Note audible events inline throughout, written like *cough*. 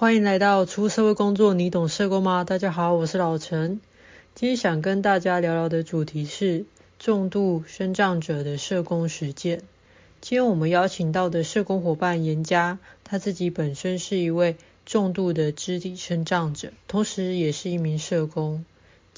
欢迎来到出社会工作，你懂社工吗？大家好，我是老陈。今天想跟大家聊聊的主题是重度身障者的社工实践。今天我们邀请到的社工伙伴严佳，他自己本身是一位重度的肢体身障者，同时也是一名社工。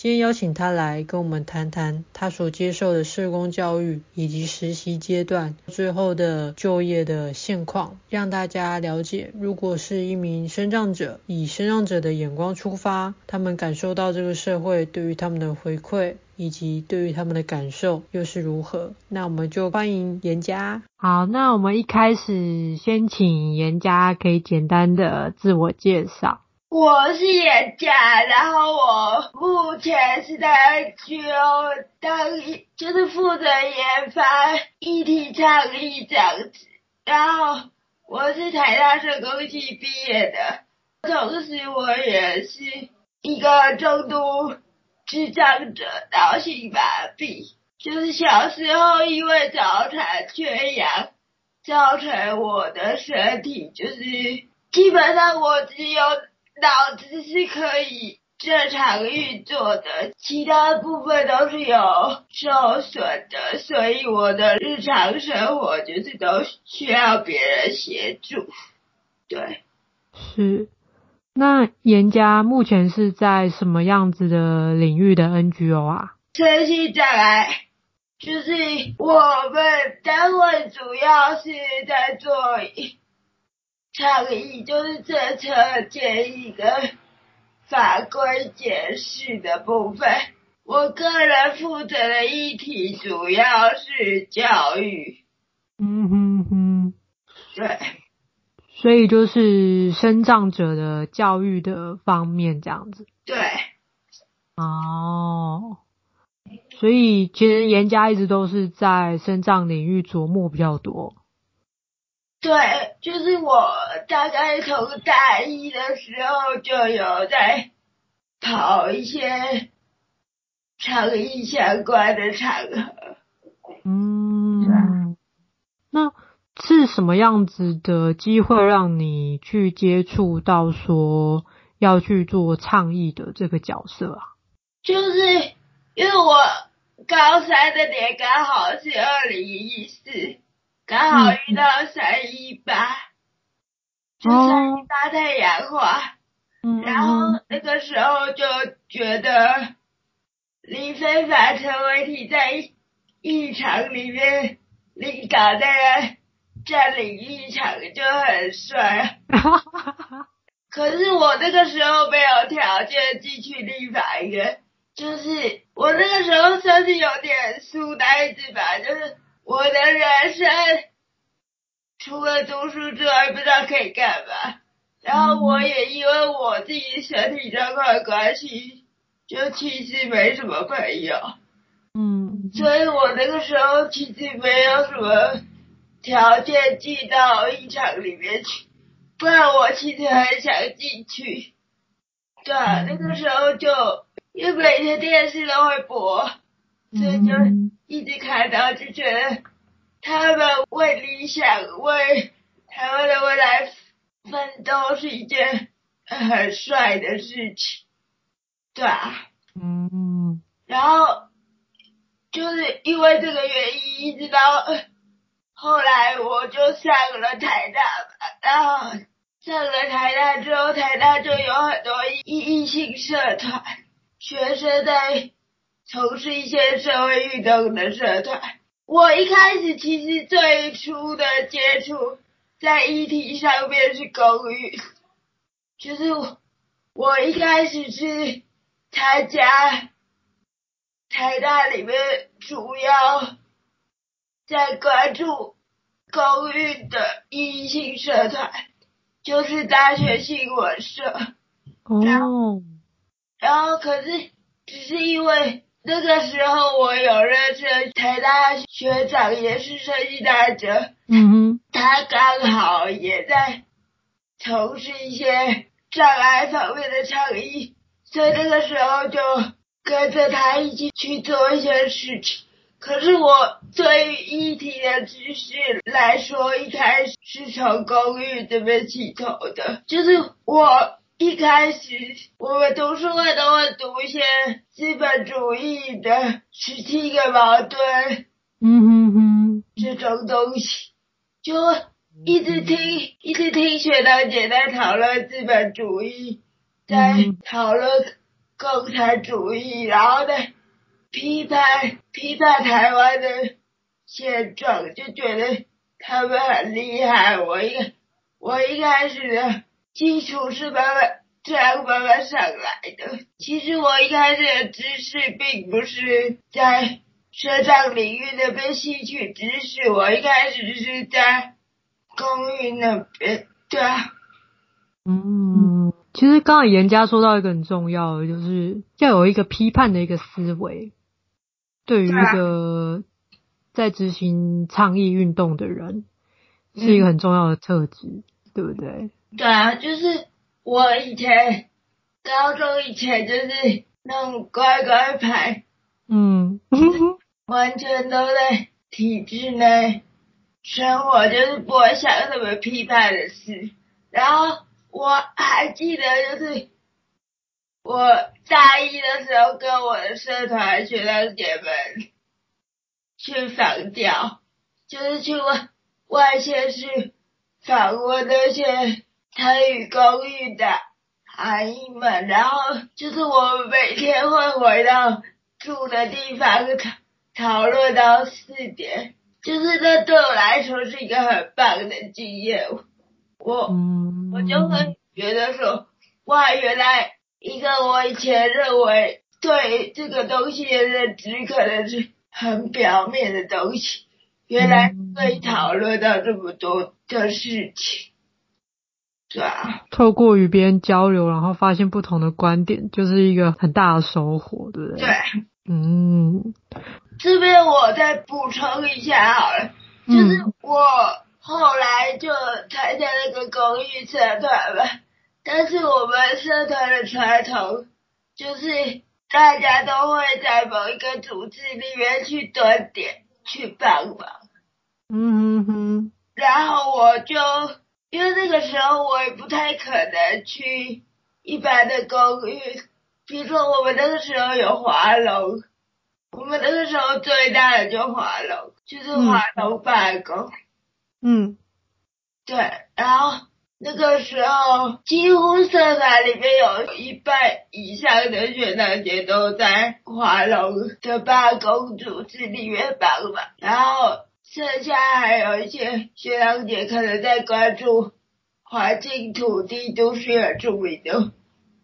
今天邀请他来跟我们谈谈他所接受的社工教育以及实习阶段最后的就业的现况，让大家了解，如果是一名身障者，以身障者的眼光出发，他们感受到这个社会对于他们的回馈以及对于他们的感受又是如何？那我们就欢迎颜家。好，那我们一开始先请颜家可以简单的自我介绍。我是演家，然后我目前是在 NGO 当，就是负责研发议题倡议这样子。然后我是台大社工系毕业的，同时我也是一个重度智障者，脑性麻痹，就是小时候因为早产缺氧，造成我的身体就是基本上我只有。脑子是可以正常运作的，其他部分都是有受损的，所以我的日常生活就是都需要别人协助。对，是。那颜家目前是在什么样子的领域的 NGO 啊？身心障碍，就是我们单位主要是在做。倡议就是政策建议跟法规解释的部分。我个人负责的议题主要是教育。嗯哼哼，对。所以就是生长者的教育的方面这样子。对。哦。所以其实严家一直都是在生长领域琢磨比较多。对，就是我大概从大一的时候就有在跑一些倡议相关的场合。嗯，那是什么样子的机会让你去接触到说要去做倡议的这个角色啊？就是因为我高三的年刚好是二零一四。刚好遇到三一八，就三一八太阳花，嗯，然后那个时候就觉得林非凡、成为你在议场里面领导那个占领议场就很帅，*laughs* 可是我那个时候没有条件进去立法院，就是我那个时候算是有点书呆子吧，就是。我的人生除了读书之外，不知道可以干嘛。然后我也因为我自己身体状况的关系，就其实没什么朋友。嗯，所以我那个时候其实没有什么条件进到议场里面去，不然我其实很想进去。对啊，那个时候就因为每天电视都会播，所以就。一直看到就觉得他们为理想、为台湾的未来奋斗是一件很帅的事情，对啊，嗯，然后就是因为这个原因，一直到后来我就上了台大，然后上了台大之后，台大就有很多异异性社团，学生在。从事一些社会运动的社团，我一开始其实最初的接触在议题上面是公寓，就是我，我一开始是参加台大里面主要在关注公寓的异性社团，就是大学新闻社。然后哦，然后可是只是因为。那个时候我有认识台大学长，也是身心障碍者，嗯哼，他刚好也在从事一些障碍方面的倡议，所以那个时候就跟着他一起去做一些事情。可是我对于议题的知识来说，一开始是从公寓这边起头的，就是我一开始我们读书会都会读一些资本主义的十七个矛盾，嗯哼哼，这种东西，就一直听一直听学长姐在讨论资本主义，在讨论共产主义，然后呢。批判批判台湾的现状，就觉得他们很厉害。我一我一开始的基础是慢慢这样慢慢上来的。其实我一开始的知识并不是在社长领域那边吸取知识，我一开始是在公寓那边。对啊，嗯，其实刚才严家说到一个很重要的，就是要有一个批判的一个思维。对于一个在执行倡议运动的人，是一个很重要的特质，嗯，对不对？对啊，就是我以前高中以前就是那种乖乖牌，嗯，*laughs* 完全都在体制内生活，就是不会想什么批判的事。然后我还记得就是。我大一的时候，跟我的社团学长姐们去访调，就是去外外县市访问那些参与公寓的阿姨们，然后就是我们每天会回到住的地方讨讨论到四点，就是这对我来说是一个很棒的经验。我我就会觉得说，哇，原来。一个我以前认为对这个东西的认知可能是很表面的东西，原来可以讨论到这么多的事情，对啊。透过与别人交流，然后发现不同的观点，就是一个很大的收获，对不对？对。嗯。这边我再补充一下好了，就是我后来就参加那个公益社团吧。但是我们社团的传统就是大家都会在某一个组织里面去蹲点去帮忙。嗯哼哼。然后我就因为那个时候我也不太可能去一般的公寓，比如说我们那个时候有华龙，我们那个时候最大的就华龙，就是华龙办公。嗯。对，然后。那个时候，几乎社团里面有一半以上的学长姐都在华龙的办公组织里面帮忙，然后剩下还有一些学长姐可能在关注环境、土地都是很著名的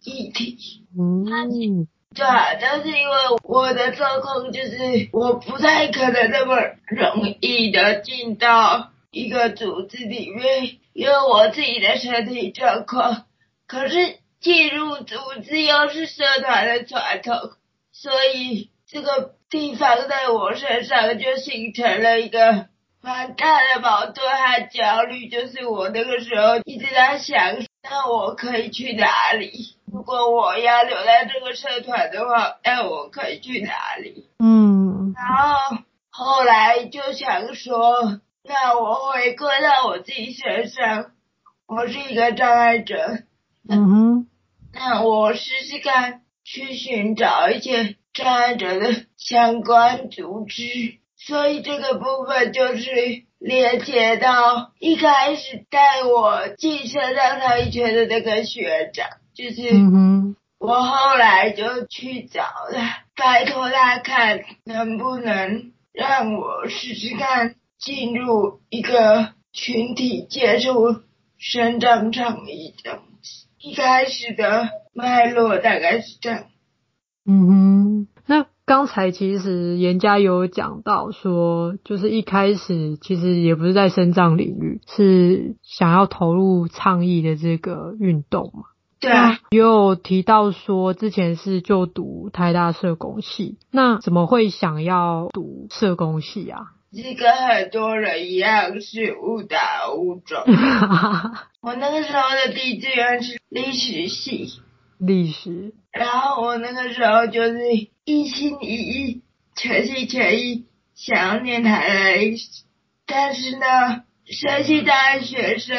议题。嗯，对啊，但是因为我的状况就是我不太可能那么容易的进到一个组织里面。因为我自己的身体状况，可是进入组织又是社团的传统，所以这个地方在我身上就形成了一个蛮大的矛盾和焦虑。就是我那个时候一直在想，那我可以去哪里？如果我要留在这个社团的话，那我可以去哪里？嗯，然后后来就想说。那我回归到我自己身上，我是一个障碍者。嗯哼。那我试试看去寻找一些障碍者的相关组织，所以这个部分就是连接到一开始带我进社大唱艺圈的那个学长，就是我后来就去找他，拜托他看能不能让我试试看。进入一个群体接触生长倡议这样子，一开始的脉络大概是这样。嗯哼，那刚才其实严家有讲到说，就是一开始其实也不是在身障领域，是想要投入倡议的这个运动嘛？对啊。也有提到说之前是就读台大社工系，那怎么会想要读社工系啊？是跟很多人一样是误打误撞。*laughs* 我那个时候的第一志愿是历史系，历史。然后我那个时候就是一心一意、全心全意想要念台大历史，但是呢，社区大学生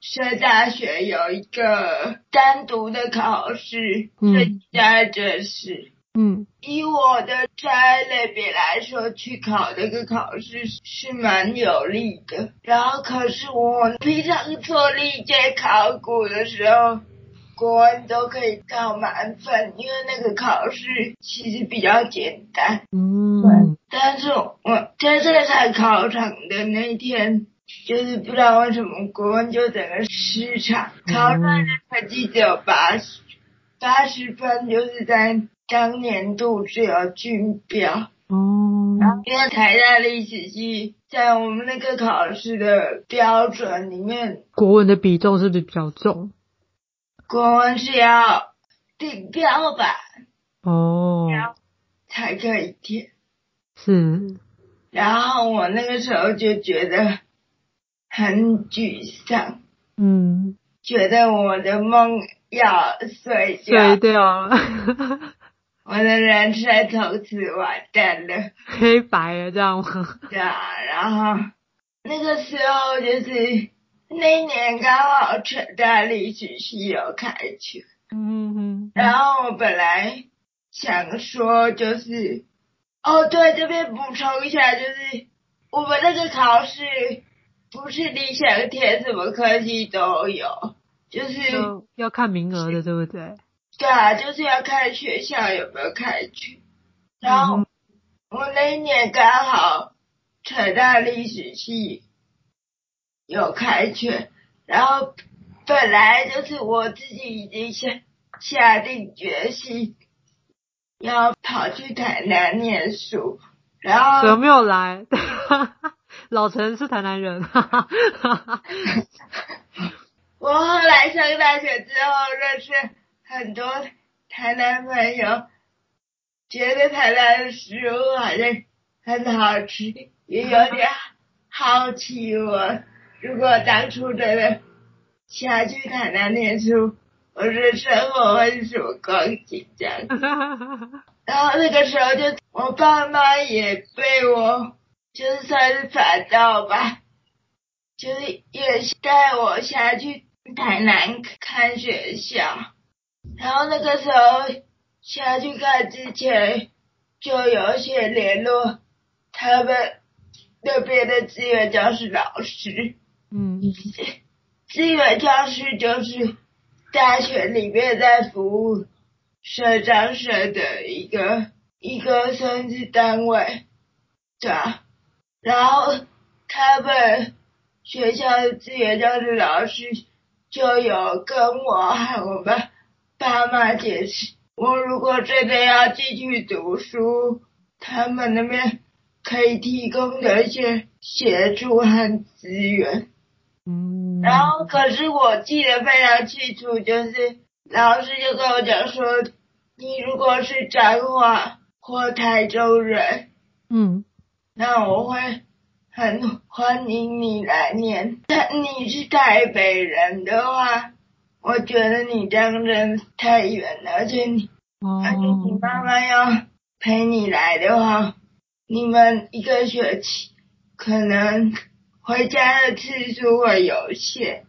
社大学有一个单独的考试，嗯，在这是。嗯，以我的专业类别来说，去考这个考试是蛮有利的。然后，可是我平常做历届考古的时候，国文都可以考满分，因为那个考试其实比较简单。嗯，但是我在这台考场的那一天，就是不知道为什么国文就整个失常，考出来的成绩只有八十，八十分，就是在。当年度只有均标哦，因为台大历史系在我们那个考试的标准里面，国文的比重是不是比较重？国文是要顶标吧？哦，才可以填。是。然后我那个时候就觉得很沮丧，嗯，觉得我的梦要碎掉，碎掉了。*laughs* 我的人生从此完蛋了，黑白了这样吗？对啊，然后那个时候就是那一年刚好成大历史系有开学，嗯哼，然后我本来想说就是，哦对，这边补充一下，就是我们那个考试不是你想填什么科系都有，就是要看名额的，对不对？对啊，就是要看学校有没有开缺。然后我那一年刚好成大历史系有开缺，然后本来就是我自己已经下下定决心要跑去台南念书，然后有没有来？*laughs* 老陈是台南人。*laughs* 我后来上大学之后认识。很多台南朋友觉得台南的食物好像很好吃，也有点好奇我。如果当初真的下去台南念书，我的生活会是什么光景这样？*laughs* 然后那个时候就我爸妈也被我就算是烦到吧，就是也带我下去台南看学校。然后那个时候下去看之前，就有些联络他们那边的资源教室老师。嗯，*laughs* 资源教室就是大学里面在服务社长社的一个一个算是单位，对啊。然后他们学校的资源教室老师就有跟我还有我们。爸妈解释，我如果真的要继续读书，他们那边可以提供的一些协助和资源。嗯。然后，可是我记得非常清楚，就是老师就跟我讲说，你如果是彰化或台州人，嗯，那我会很欢迎你来念。但你是台北人的话，我觉得你这样人太远了，而且你，哦、而且你妈妈要陪你来的话，你们一个学期可能回家的次数会有限。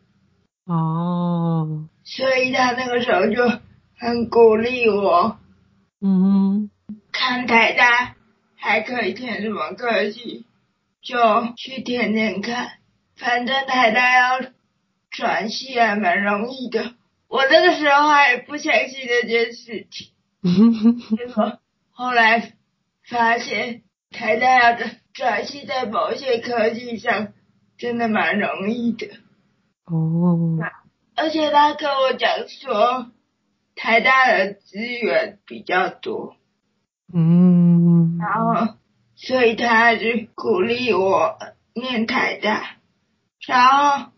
哦。所以他那个时候就很鼓励我。嗯。看台大还可以填什么科技，就去填填看，反正台大要。转系还蛮容易的，我那个时候还不相信这件事情，结果后来发现台大要转系在某些科技上真的蛮容易的。哦，而且他跟我讲说，台大的资源比较多，嗯，然后所以他就鼓励我念台大，然后。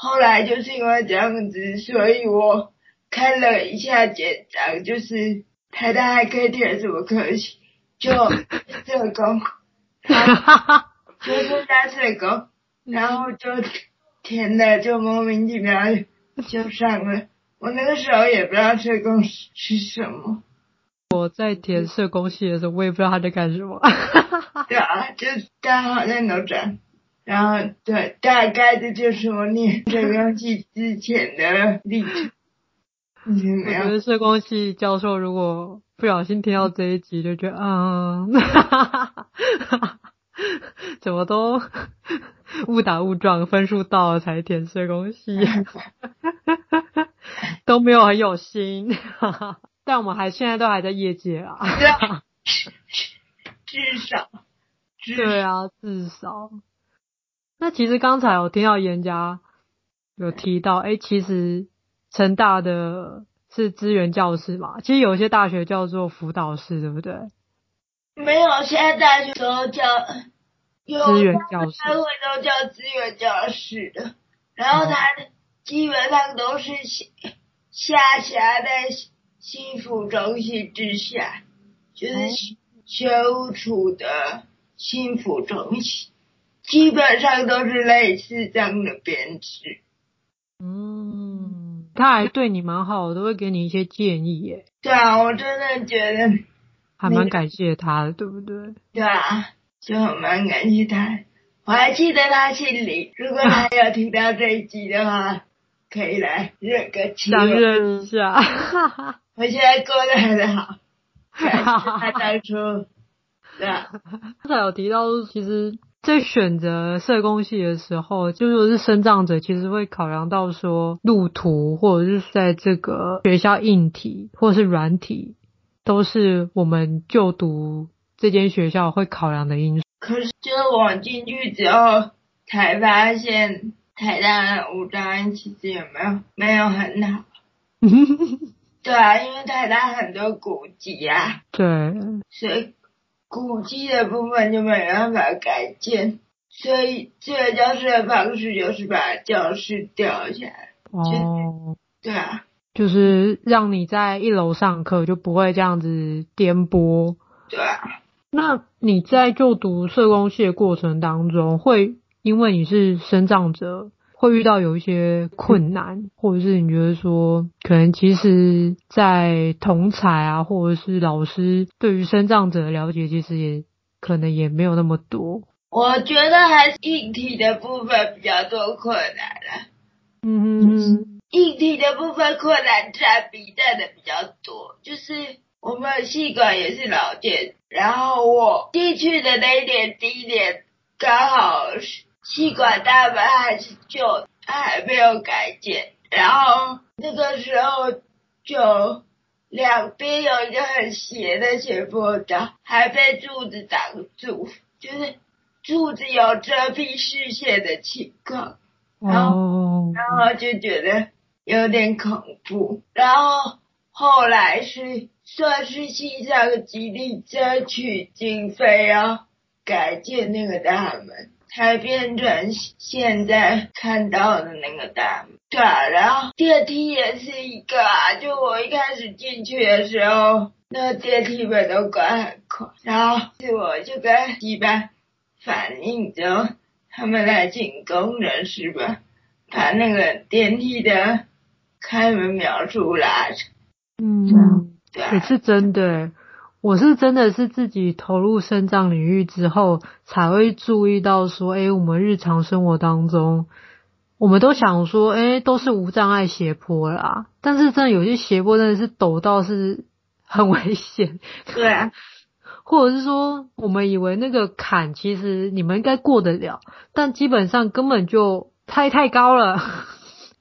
后来就是因为这样子，所以我看了一下简章，就是台大还可以填什么科系，就社工，*laughs* 就是大社工，然后就填的，就莫名其妙就上了。我那个时候也不知道社工是什么，我在填社工系的时候，我也不知道他在干什么。*laughs* 对啊，就大家好像都这样。然后对，大概这就是我念社工系之前的历程。我觉得社工系教授如果不小心听到这一集，就觉得啊，*laughs* 怎么都误打误撞，分数到了才填社工 *laughs* 系，都没有很有心。但我们还现在都还在业界啊，*laughs* 至少，对啊，至少。那其实刚才我听到严家有提到，哎、欸，其实成大的是资源教室嘛，其实有些大学叫做辅导室，对不对？没有，现在大学都叫资源教室，开会都叫资源教室的，然后他基本上都是下辖在心辅中心之下，就是学务处的心辅中心。基本上都是类似这样的编制。嗯，他还对你蛮好，都会给你一些建议耶。对啊，我真的觉得还蛮感谢他的，对不对？对啊，就很蛮感激他。我还记得他姓李，如果他有听到这一集的话，可以来认个亲，相认一下。我现在过得很好，*laughs* 他当初，对啊，刚才有提到，其实。在选择社工系的时候，就说是生长者，其实会考量到说路途，或者是在这个学校硬体或者是软体，都是我们就读这间学校会考量的因素。可是，就是我进去之后才发现，台大的无障碍其实也没有没有很好。*laughs* 对啊，因为台大很多古迹啊。对。所以。古迹的部分就没办法改建，所以这个教室的方式就是把教室吊起来。哦，对啊，就是让你在一楼上课就不会这样子颠簸。对啊，那你在就读社工系的过程当中，会因为你是身障者，会遇到有一些困难，或者是你觉得说，可能其实，在同才啊，或者是老师对于身障者的了解，其实也可能也没有那么多。我觉得还是硬体的部分比较多困难了。嗯哼哼，硬体的部分困难占比占的比较多，就是我们系馆也是老建，然后我进去的那一年第一年刚好是。气管大门还是旧，它还没有改建。然后那个时候就两边有一个很斜的斜坡道，还被柱子挡住，就是柱子有遮蔽视线的情况。然后，oh. 然后就觉得有点恐怖。然后后来是算是系上极力争取经费，要改建那个大门。才变成现在看到的那个大门，对啊，然后电梯也是一个啊，就我一开始进去的时候，那电梯门都关很快，然后是我就跟一班反映之后，他们来请工人是吧，把那个电梯的开门秒数拉长，嗯，对，也是真的。我是真的是自己投入生长领域之后，才会注意到说，哎，我们日常生活当中，我们都想说，哎，都是无障碍斜坡啦，但是真的有些斜坡真的是陡到是很危险，*laughs* 对啊，或者是说，我们以为那个坎其实你们应该过得了，但基本上根本就太太高了。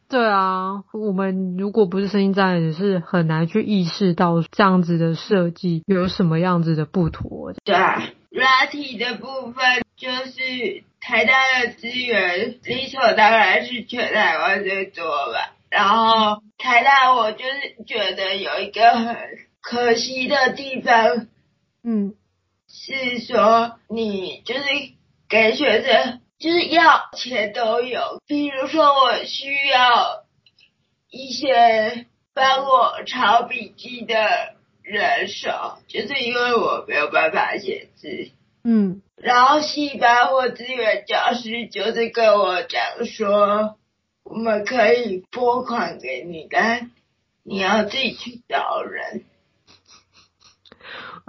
对啊，我们如果不是声音障碍，也是很难去意识到这样子的设计有什么样子的不妥。对啊，软体的部分就是台大的资源理所当然是全台湾最多吧。然后台大我就是觉得有一个很可惜的地方，嗯，是说你就是给学生。就是要钱都有，比如说我需要一些帮我抄笔记的人手，就是因为我没有办法写字，嗯，然后系办或资源教师就是跟我讲说，我们可以拨款给你，但你要自己去找人，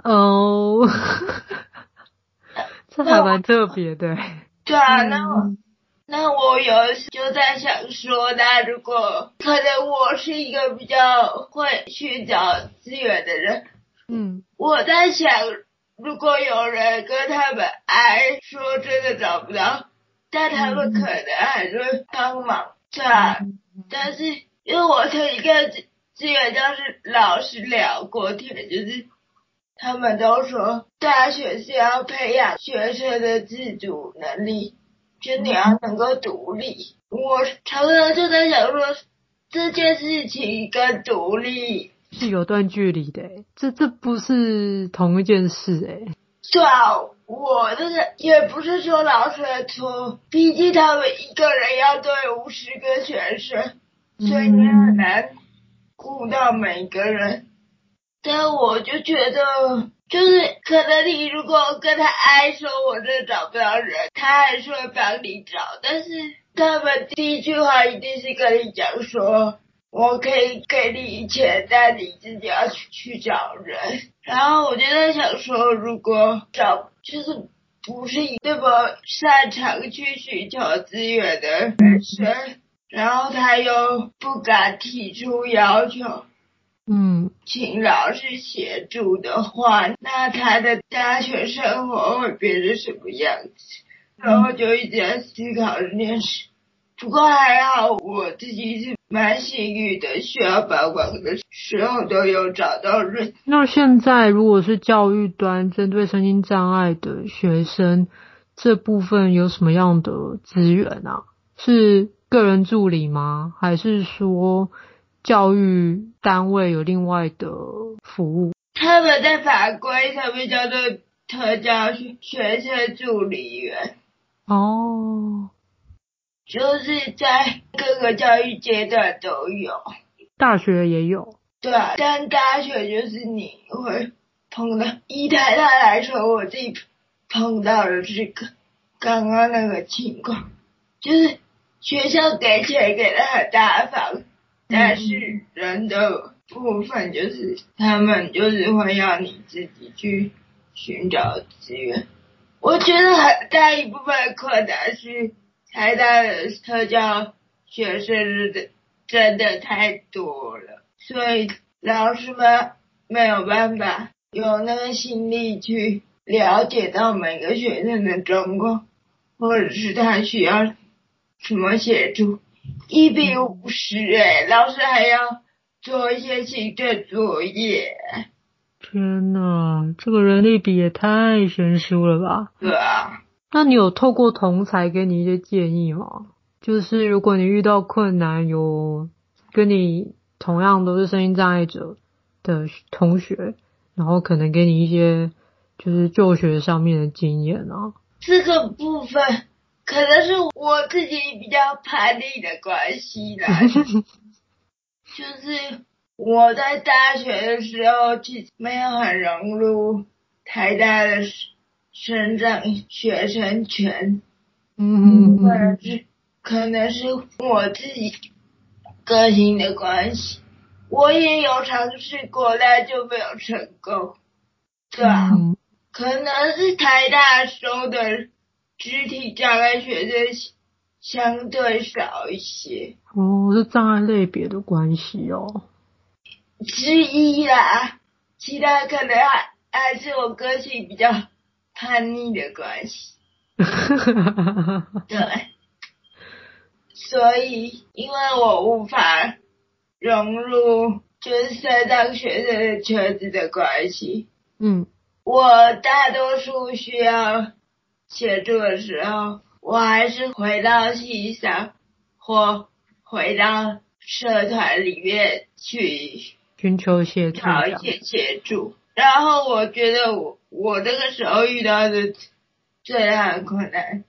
哦，*laughs* 这还蛮特别的。对啊，那我那我有就在想说，那如果可能，我是一个比较会去找资源的人，嗯，我在想，如果有人跟他们哎说真的找不到，但他们可能还是会帮忙，对啊，但是因为我曾一个资源教室老师聊过天，就是。他们都说，大学是要培养学生的自主能力，就你要能够独立。我常常就在想说，这件事情跟独立是有段距离的，这这不是同一件事哎。对啊，我这个也不是说老师的错，毕竟他们一个人要对五十个学生，所以你很难顾到每个人。但我就觉得，就是可能你如果跟他哀说，我真的找不到人，他还是会帮你找。但是他们第一句话一定是跟你讲说，我可以给你钱，但你自己要去去找人。然后我就在想说，如果找就是不是那么擅长去寻求资源的人生，然后他又不敢提出要求。嗯，请老师协助的话，那他的大学生活会变成什么样子？然后就一直在思考这件事。不过还好，我自己是蛮幸运的，需要保管的时候都有找到人。那现在如果是教育端针对身心障碍的学生这部分有什么样的资源啊？是个人助理吗？还是说？教育单位有另外的服务，他们在法规上面叫做特教学生助理员。哦，就是在各个教育阶段都有，大学也有。对啊，但大学就是你会碰到，以台大来说，我自己碰到的这个刚刚那个情况，就是学校给钱给的很大方。但是人的部分就是，他们就是会要你自己去寻找资源。我觉得很大一部分的困难是，台大的特教学生的真的太多了，所以老师们没有办法有那个心力去了解到每个学生的状况，或者是他需要什么协助。一比五十哎，老师还要做一些行政作业。天哪，这个人力比也太悬殊了吧？对啊。那你有透过同才给你一些建议吗？就是如果你遇到困难，有跟你同样都是声音障碍者的同学，然后可能给你一些就是就学上面的经验啊。这个部分。可能是我自己比较叛逆的关系啦，*laughs* 就是我在大学的时候其实没有很融入台大的生长学生圈，嗯，可能是可能是我自己个性的关系，我也有尝试过，但就没有成功，对啊，可能是台大收的。肢体障碍学生相对少一些哦，是障碍类别的关系哦，之一啦，其他可能还还是我个性比较叛逆的关系，*laughs* 对，所以因为我无法融入就是身障学生的圈子的关系，嗯，我大多数需要。协助的时候，我还是回到系上或回到社团里面去寻求协助，找一些协助。然后我觉得我我那个时候遇到的最大的困难，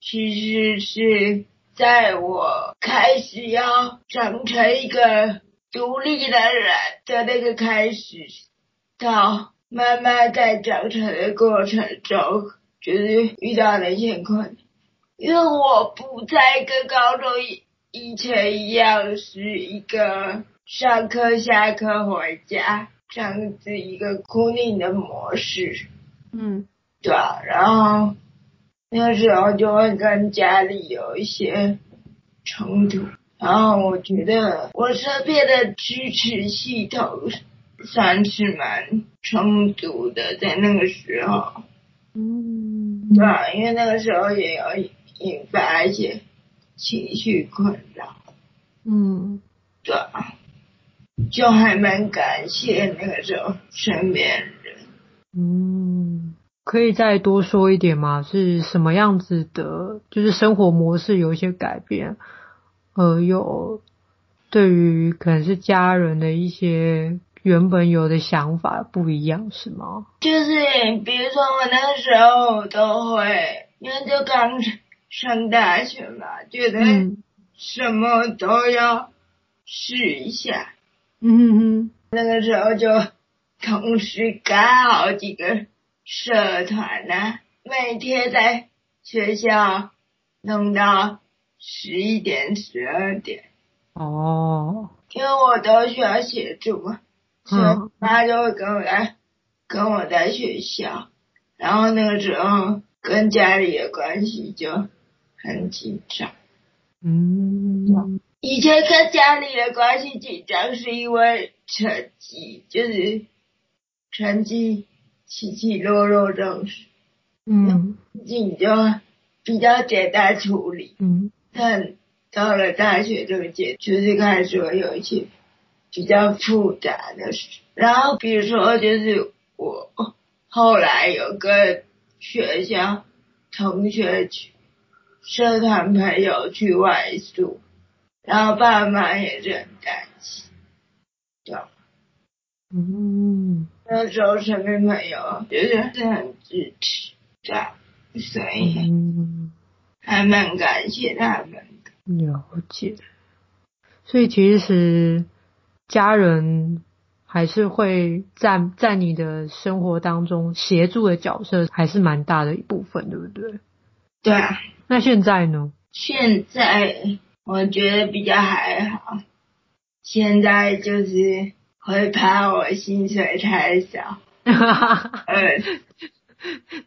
其实是在我开始要长成一个独立的人的那个开始，到慢慢在长成的过程中。就是遇到了一些困难，因为我不再跟高中以以前一样是一个上课下课回家，这样子一个固定的模式。嗯，对啊，然后那个时候就会跟家里有一些冲突，然后我觉得我身边的支持系统算是蛮充足的，在那个时候。嗯，对啊，因为那个时候也有引发一些情绪困扰。嗯，对啊，就还蛮感谢那个时候身边人。嗯，可以再多说一点吗？是什么样子的？就是生活模式有一些改变，呃，有对于可能是家人的一些。原本有的想法不一样是吗？就是比如说我那个时候都会，因为就刚上大学嘛，觉得什么都要试一下。嗯。那个时候就同时搞好几个社团啊，每天在学校弄到十一点、十二点。哦。因为我都需要协助嘛。所以妈就会跟我来，跟我在学校，然后那个时候跟家里的关系就很紧张。嗯，以前跟家里的关系紧张是因为成绩，就是成绩起起落落这种事。嗯，你就比较简单处理。嗯，但到了大学这个阶，就是开始会有一些。比较复杂的事，然后比如说就是我后来有个学校同学去社团朋友去外宿，然后爸妈也是很担心，对，嗯，那时候身边朋友就是很支持，对，所以还蛮感谢他们的。了解，所以其实。家人还是会在在你的生活当中协助的角色，还是蛮大的一部分，对不对？对啊。那现在呢？现在我觉得比较还好。现在就是会怕我薪水太少，*laughs* 呃，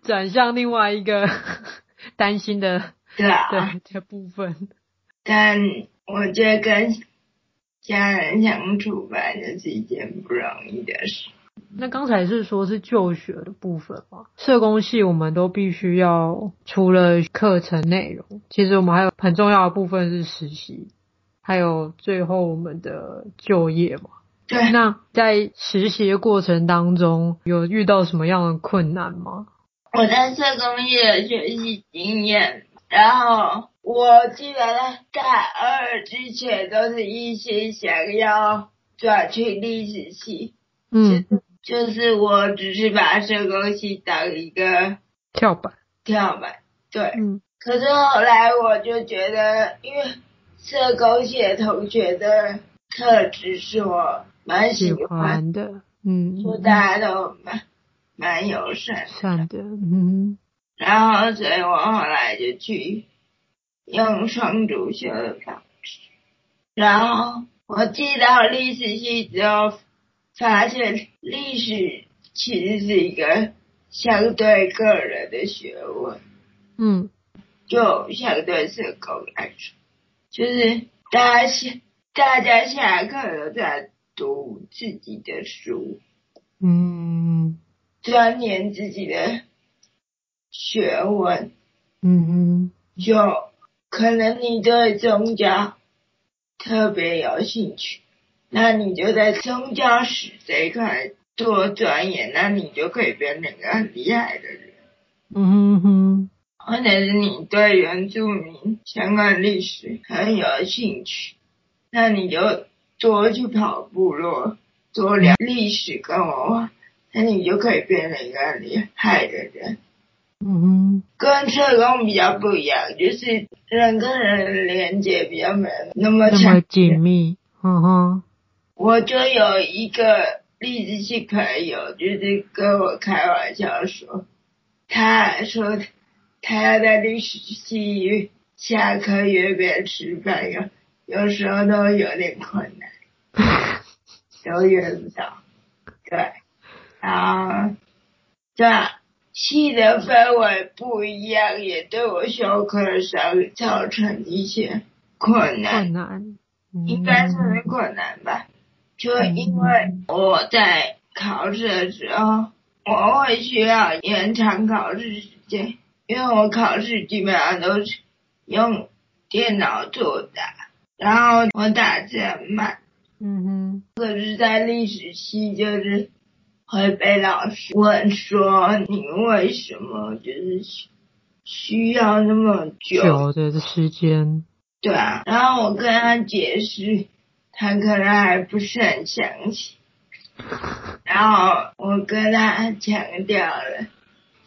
转向另外一个担心的对啊对的部分。但我觉得跟。家人相处吧，就是一件不容易的事。那刚才是说是就学的部分吗？社工系我们都必须要除了课程内容，其实我们还有很重要的部分是实习，还有最后我们的就业嘛。对。那在实习的过程当中，有遇到什么样的困难吗？我在社工业的学习经验，然后。我记得大二之前都是一心想要转去历史系，嗯，就是我只是把社工系当一个跳板，跳板，对，嗯。可是后来我就觉得，因为社工系的同学的特质是我蛮喜欢，的，嗯，就大家都蛮蛮友善善的，嗯。然后，所以我后来就去。用双主修的方式，然后我记到历史系之后，发现历史其实是一个相对个人的学问，嗯，就相对社工来说，就是大家下大家下课都在读自己的书，嗯，钻研自己的学问，嗯嗯，就。可能你对宗教特别有兴趣，那你就在宗教史这一块多钻研，那你就可以变成一个很厉害的人。嗯哼，或者是你对原住民相关历史很有兴趣，那你就多去跑部落，多聊历史跟文化，那你就可以变成一个很厉害的人。嗯哼，跟社工比较不一样，就是人跟人的连接比较没那么强，那么紧密。嗯哼，我就有一个历史系朋友，就是跟我开玩笑说，他说他要在历史系下课约别人吃饭，有有时候都有点困难，*laughs* 都约不到。对，然后对，系的氛围不一样，也对我修课上造成一些困难。困难，嗯、应该算是困难吧。就因为我在考试的时候，我会需要延长考试时间，因为我考试基本上都是用电脑作答，然后我打字很慢。嗯哼。可是，在历史系就是会被老师问说，你为什么就是需要那么久的时间？对啊，然后我跟他解释。他可能还不是很相信，然后我跟他强调了，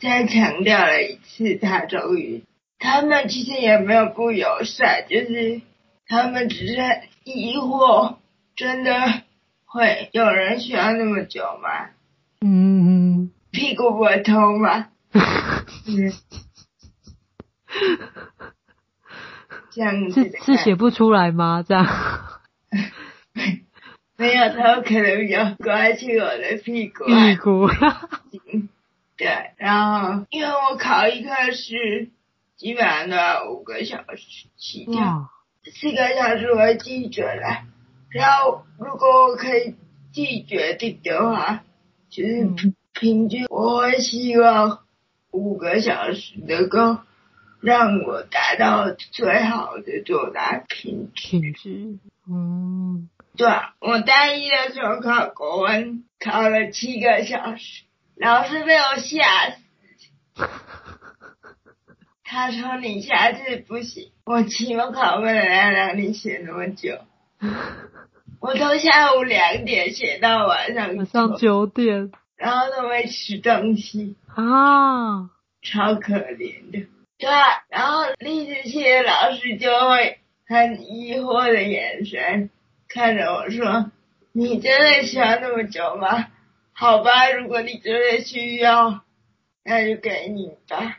再强调了一次，他终于，他们其实也没有不友善，就是他们只是疑惑，真的会有人需要那么久吗？嗯，屁股不会痛吗？嗯，这样子是是写不出来吗？这样。*laughs* 没有，他可能比较关心我的屁股。屁股。*laughs* 对，然后因为我考一科试，基本上都要五个小时起跳，四个小时我记准了。然后如果我可以自己决定的话，就是平均我会希望五个小时能够让我达到最好的作答品质。品质，嗯。对，我大一的时候考国文，考了七个小时，老师被我吓死。他说：“你下次不行，我期末考不能让你写那么久。*laughs* ”我从下午两点写到晚上晚上九点，然后都没吃东西啊，超可怜的。对，然后历史系的老师就会很疑惑的眼神。看着我说：“你真的需要那么久吗？好吧，如果你真的需要，那就给你吧。”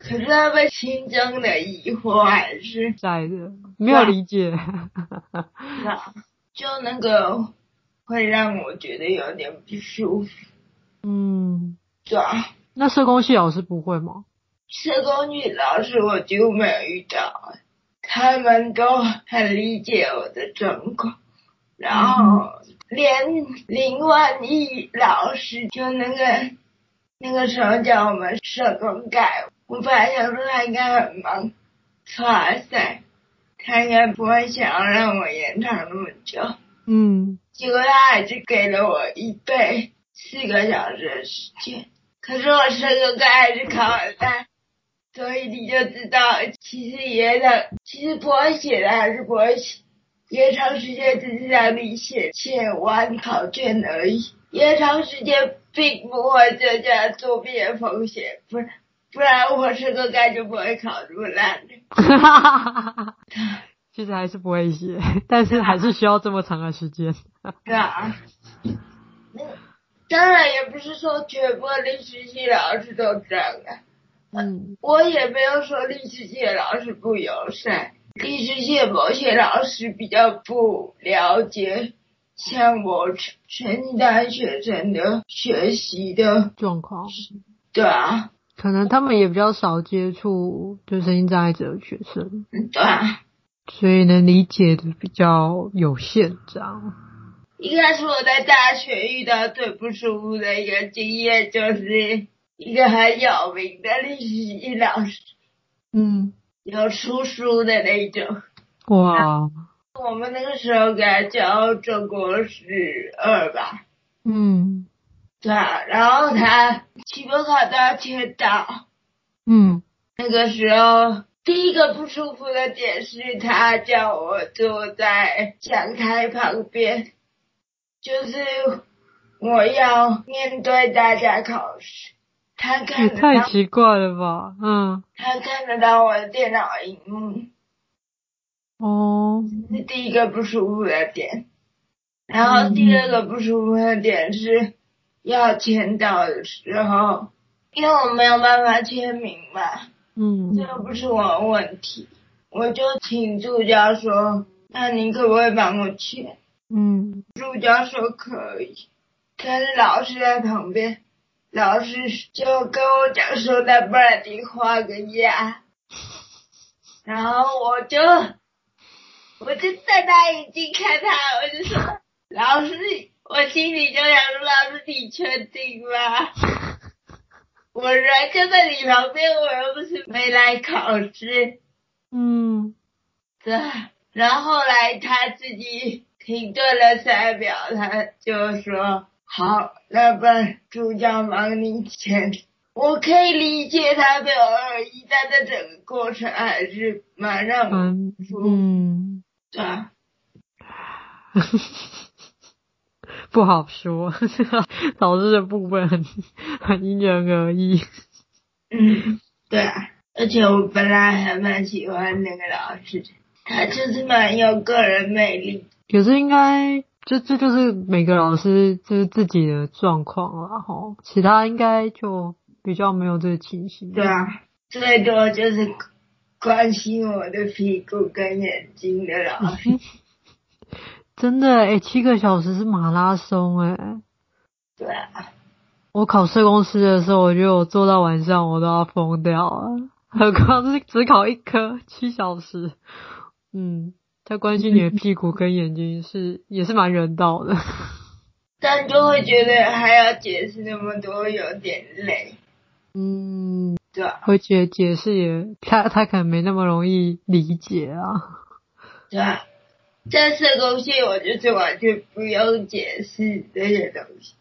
可是他们心中的疑惑还是在的，没有理解。*laughs* 那就那个会让我觉得有点不舒服。嗯，对啊。那社工系老师不会吗？社工系老师我几乎没有遇到。他们都很理解我的状况，然后连林万亿老师就那个那个时候叫我们社工改，我本来想说他应该很忙，哇塞，他应该不会想要让我延长那么久，嗯，结果他还是给了我一倍四个小时的时间，可是我社工改还是考了他。所以你就知道，其实延长，其实不会写的还是不会写，延长时间只是让你写写完考卷而已，延长时间并不会增加作弊的风险，不是不然我社工改就不会考这么烂的。哈哈哈哈哈。其实还是不会写，但是还是需要这么长的时间。对啊。那当然也不是说全部历史系老师都这样啊。嗯，我也没有说历史系老师不友善，历史系某些老师比较不了解，像我成绩单学生的学习的状况。对啊，可能他们也比较少接触就身心障碍者的学生。对啊，所以能理解的比较有限，这样。应该是我在大学遇到最不舒服的一个经验就是。一个很有名的历史系老师，嗯，有出书的那种。哇！我们那个时候给他教中国史二吧。嗯。对啊，然后他期末考都要签到。嗯。那个时候，第一个不舒服的点是他叫我坐在讲台旁边，就是我要面对大家考试。他看太奇怪了吧，嗯。他看得到我的电脑荧幕。哦。是第一个不舒服的点，然后第二个不舒服的点是要签到的时候，因为我没有办法签名嘛。嗯。这个不是我的问题，我就请助教说：“那你可不可以帮我签？”嗯。助教说可以。但是老师在旁边，老师就跟我讲说，在不然你画个押，*laughs* 然后我就我就瞪大眼睛看他，我就说，老师，我心里就想说，老师你确定吗？*laughs* 我人就在你旁边，我又不是没来考试。嗯，对。然后后来他自己停顿了三秒，他就说：“好，那不然助教忙你签。”我可以理解他没有恶意，但在整个过程还是蛮让我嗯，对啊。*laughs* 不好说，老师的部分很很 *laughs* 因人而异。嗯，对啊，而且我本来还蛮喜欢那个老师，他就是蛮有个人魅力。可是应该，这这就是每个老师就是自己的状况了哈，其他应该就比较没有这个情形。对啊，最多就是关心我的屁股跟眼睛的老师。*laughs* 真的哎、欸，七个小时是马拉松哎、欸。对啊。我考社工师的时候，我觉得我做到晚上我都要疯掉了，*laughs* 何况是只考一科七小时。嗯，他关心你的屁股跟眼睛是也是蛮人道的。*laughs* 但就会觉得还要解释那么多，有点累。嗯，对啊。而且解释也他他可能没那么容易理解啊。对啊。在社工系，我就是完全不用解释这些东西。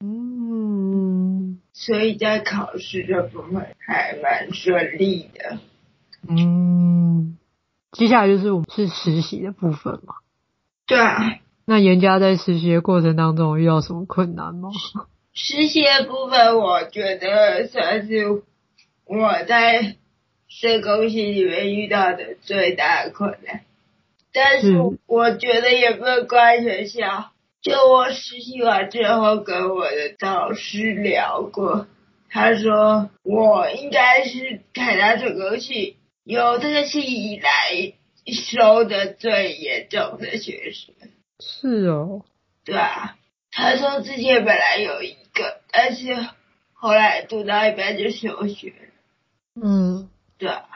嗯，所以在考试这部分还蛮顺利的。嗯，接下来就是我们是实习的部分嘛。对啊。那严家在实习的过程当中遇到什么困难吗？实习的部分，我觉得算是我在社工系里面遇到的最大的困难。但是我觉得也不能怪学校。就我实习完之后，跟我的导师聊过，他说我应该是台大社工系有这个系以来收的最严重的学生。是哦。对啊，他说之前本来有一个，但是后来读到一半就休学了。嗯，对啊，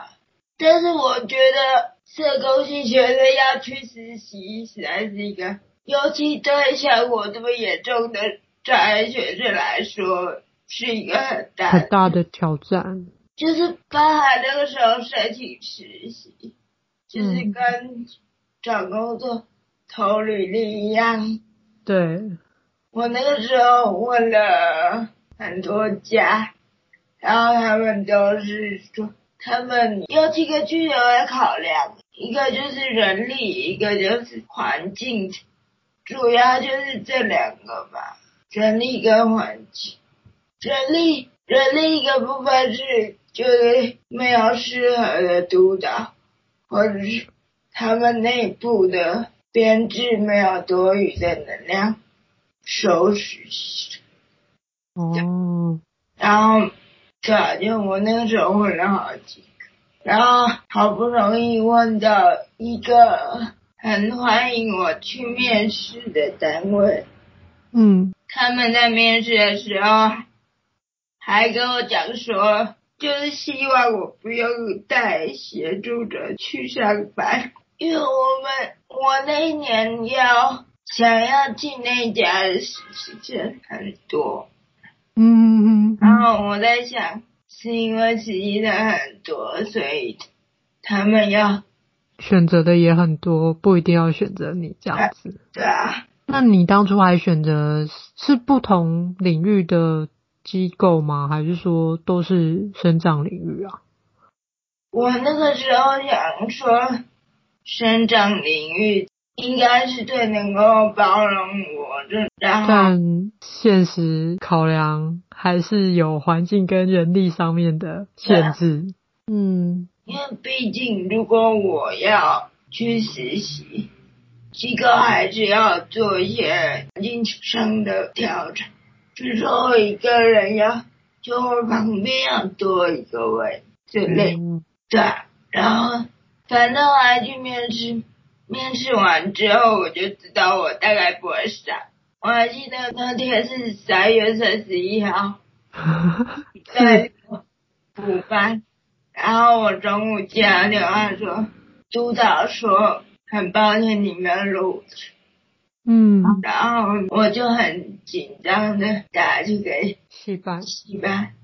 但是我觉得。社工系学生要去实习，实在是一个，尤其对像我这么严重的障碍学生来说，是一个很大很大的挑战。就是包含那个时候申请实习，就是跟找工作投履历一样。对。我那个时候问了很多家，然后他们都是说。他们有几个具体的考量，一个就是人力，一个就是环境，主要就是这两个吧，人力跟环境。人力，人力一个部分是就是没有适合的督导，或者是他们内部的编制没有多余的能量收拾。哦。然后。对啊，就我那个时候问了好几个，然后好不容易问到一个很欢迎我去面试的单位，嗯，他们在面试的时候还跟我讲说，就是希望我不用带协助者去上班，因为我们我那一年要想要进那家的实习生很多。嗯，然后我在想，是因为实习的很多，所以他们要选择的也很多，不一定要选择你这样子。对啊，那你当初还选择是不同领域的机构吗？还是说都是生长领域啊？我那个时候想说，生长领域。应该是最能够包容我的，然后但现实考量还是有环境跟人力上面的限制。嗯，因为毕竟如果我要去实习，机构还是要做一些环境上的调整，之后一个人要就我旁边要多一个位之类，嗯、对，然后反正我还去面试。面试完之后，我就知道我大概不会上，我还记得那天是三月三十一号，在补班，然后我中午接到电话说，督导说很抱歉你没有录取，嗯，然后我就很紧张的打去给戏班，戏班，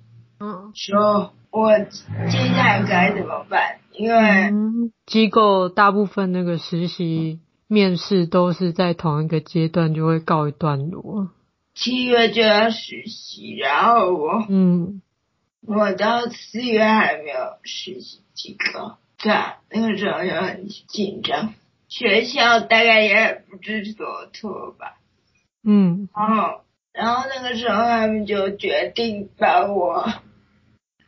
嗯，说我接下来该怎么办？因为、嗯、机构大部分那个实习。面试都是在同一个阶段就会告一段落。七月就要实习，然后我，嗯，我到四月还没有实习机构，对啊，那个时候就很紧张，学校大概也不知所措吧。嗯，然后，然后那个时候他们就决定把我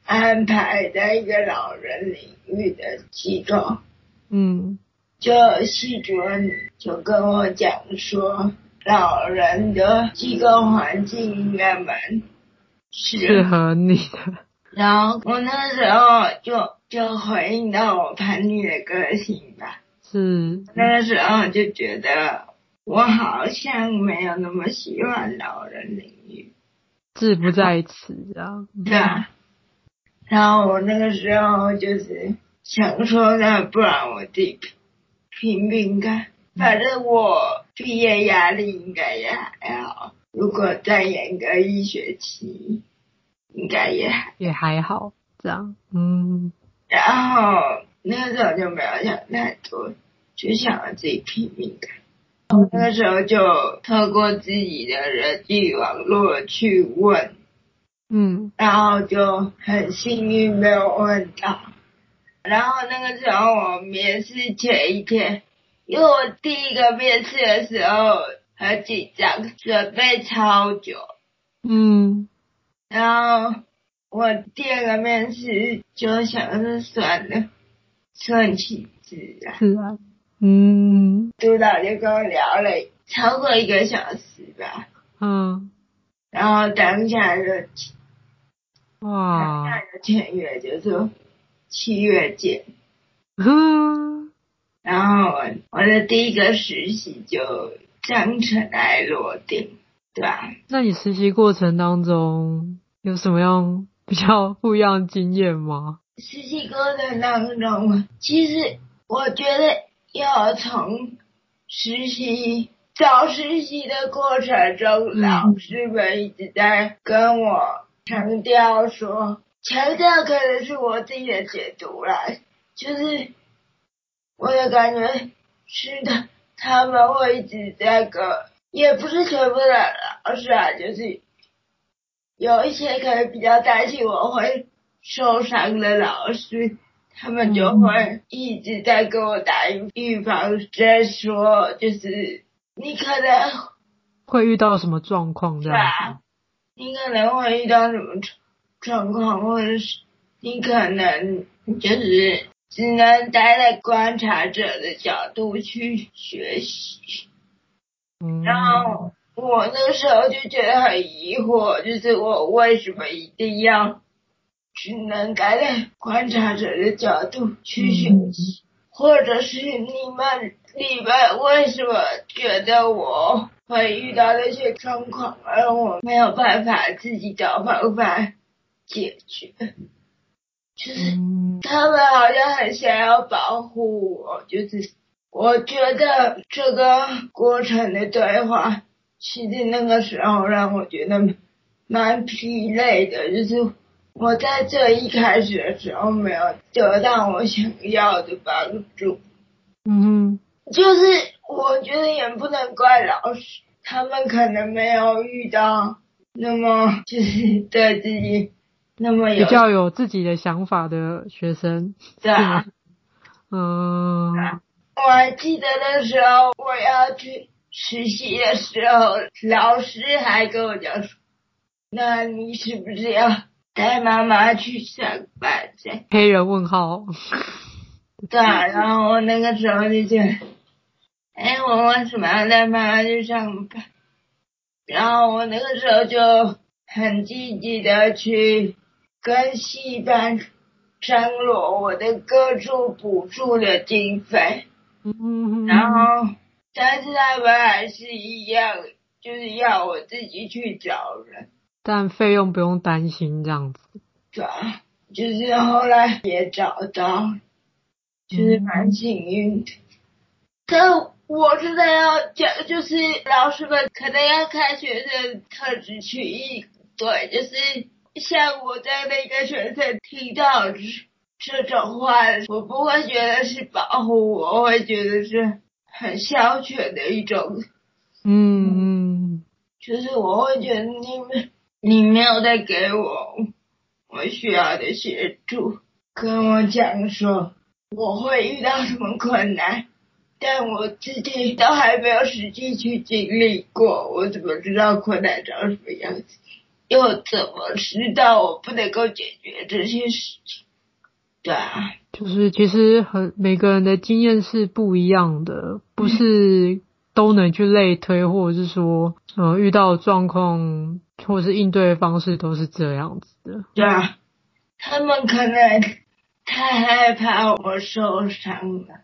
安排在一个老人领域的机构。嗯。就系主任就跟我讲说，老人的机构环境应该蛮适合你的。然后我那时候就就回应到我叛逆的个性吧。是。那个时候就觉得我好像没有那么喜欢老人领域。志不在此啊。对啊。然后我那个时候就是想说，那不然我自己。拼拼看，反正我毕业压力应该也还好。如果再延个一学期，应该也还也还好。这样，嗯。然后那个时候就没有想太多，就想着自己拼命干。我。那个时候就透过自己的人际网络去问，嗯，然后就很幸运没有问到。然后那个时候我面试前一天，因为我第一个面试的时候很紧张，准备超久。嗯。然后我第二个面试就想是算了，顺其自然。是啊。嗯。督导就跟我聊了超过一个小时吧。嗯。然后当下就，哇。当下就签约就是。七月见，嗯，然后我我的第一个实习就这样尘埃落定，对吧？那你实习过程当中有什么样比较不一样的经验吗？实习过程当中，其实我觉得要从实习找实习的过程中，嗯、老师们一直在跟我强调说。强调可能是我自己的解读啦，就是我的感觉是的，他们会一直在个，也不是全部的老师啊，就是有一些可能比较担心我会受伤的老师，他们就会一直在跟我打预防针，说就是你可能会遇到什么状况这样你可能会遇到什么状状况，或者是你可能就是只能待在观察者的角度去学习。嗯。然后我那时候就觉得很疑惑，就是我为什么一定要只能待在观察者的角度去学习？或者是你们你们为什么觉得我会遇到那些状况，而我没有办法自己找方法？解决，就是他们好像很想要保护我，就是我觉得这个过程的对话，其实那个时候让我觉得蛮疲累的，就是我在这一开始的时候没有得到我想要的帮助，嗯，就是我觉得也不能怪老师，他们可能没有遇到那么就是对自己。那么有比较有自己的想法的学生，对啊，嗯，我还记得那时候我要去实习的时候，老师还跟我讲说：“那你是不是要带妈妈去上班？”这黑人问号。*laughs* 对啊，然后我那个时候就觉得，哎，我为什么要带妈妈去上班？然后我那个时候就很积极的去。跟戏班张罗我的各处补助的经费，嗯，然后但是他们还是一样就是要我自己去找人，但费用不用担心这样子。对啊，就是后来也找到，就是蛮幸运的。但我现在要讲，就是老师们可能要看学生特质去应对，就是像我在那个学生听到这种话，我不会觉得是保护我，我会觉得是很消遣的一种。嗯嗯，就是我会觉得你们你没有在给我我需要的协助，跟我讲说我会遇到什么困难，但我自己都还没有实际去经历过，我怎么知道困难长什么样子？又怎么知道我不能够解决这些事情？对啊，就是其实很每个人的经验是不一样的，不是。都能去类推，或者是说，呃，遇到状况或是应对方式都是这样子的。对啊，他们可能太害怕我受伤了，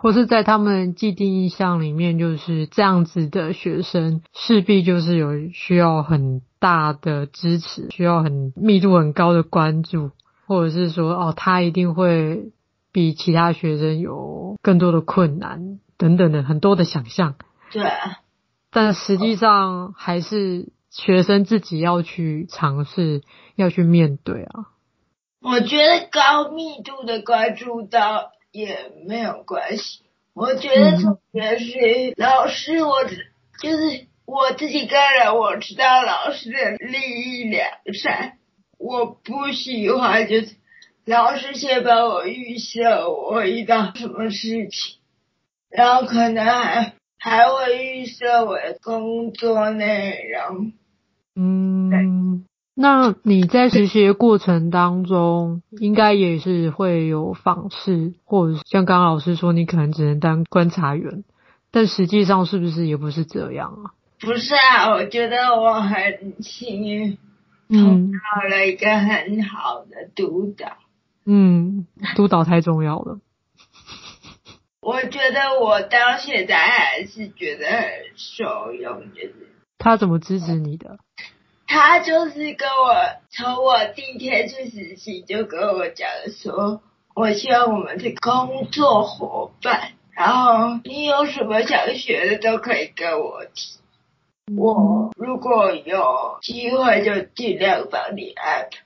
或是在他们既定印象里面，就是这样子的学生势必就是有需要很大的支持，需要很密度很高的关注，或者是说，哦，他一定会比其他学生有更多的困难。等等的很多的想象，对，但实际上还是学生自己要去尝试，要去面对啊。我觉得高密度的关注到也没有关系。我觉得同学是老师，我只就是我自己个人，我知道老师的利益良善，我不喜欢就是老师先把我预设我遇到什么事情。然后可能还还会预设我的工作内容。嗯，那你在实习的过程当中，应该也是会有访视，或者像刚刚老师说，你可能只能当观察员，但实际上是不是也不是这样啊？不是啊，我觉得我很幸运，碰到了一个很好的督导。嗯，督导太重要了。我觉得我到现在还是觉得很受用，就是他怎么支持你的？他就是跟我从我第一天去实习就跟我讲说，我希望我们是工作伙伴，然后你有什么想学的都可以跟我提，我如果有机会就尽量帮你安排，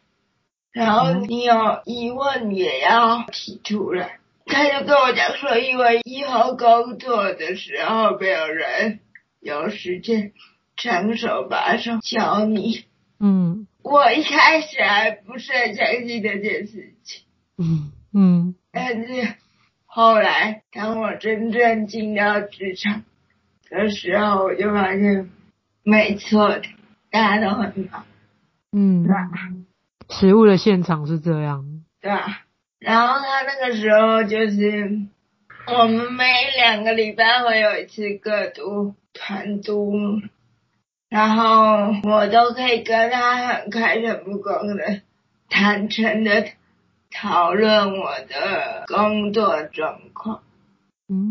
然后你有疑问也要提出来。他就跟我讲说，因为以后工作的时候没有人有时间。长手把手教你。嗯，我一开始还不是很相信这件事情。嗯嗯，但是后来当我真正进到职场的时候，我就发现没错的，大家都很忙。嗯，对吧？实物的现场是这样。对吧？然后他那个时候就是，我们每两个礼拜会有一次个读团督，然后我都可以跟他很开诚布公的、坦诚的讨论我的工作状况。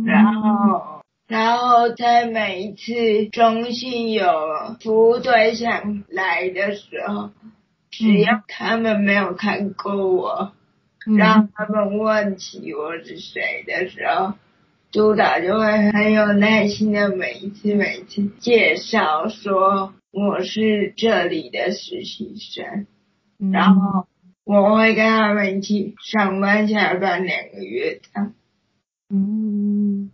然后，然后在每一次中信有服务对象来的时候，只要他们没有看过我。让他们问起我是谁的时候，督导就会很有耐心的每一次每一次介绍说我是这里的实习生，嗯、然后我会跟他们一起上班下班两个月这样。嗯，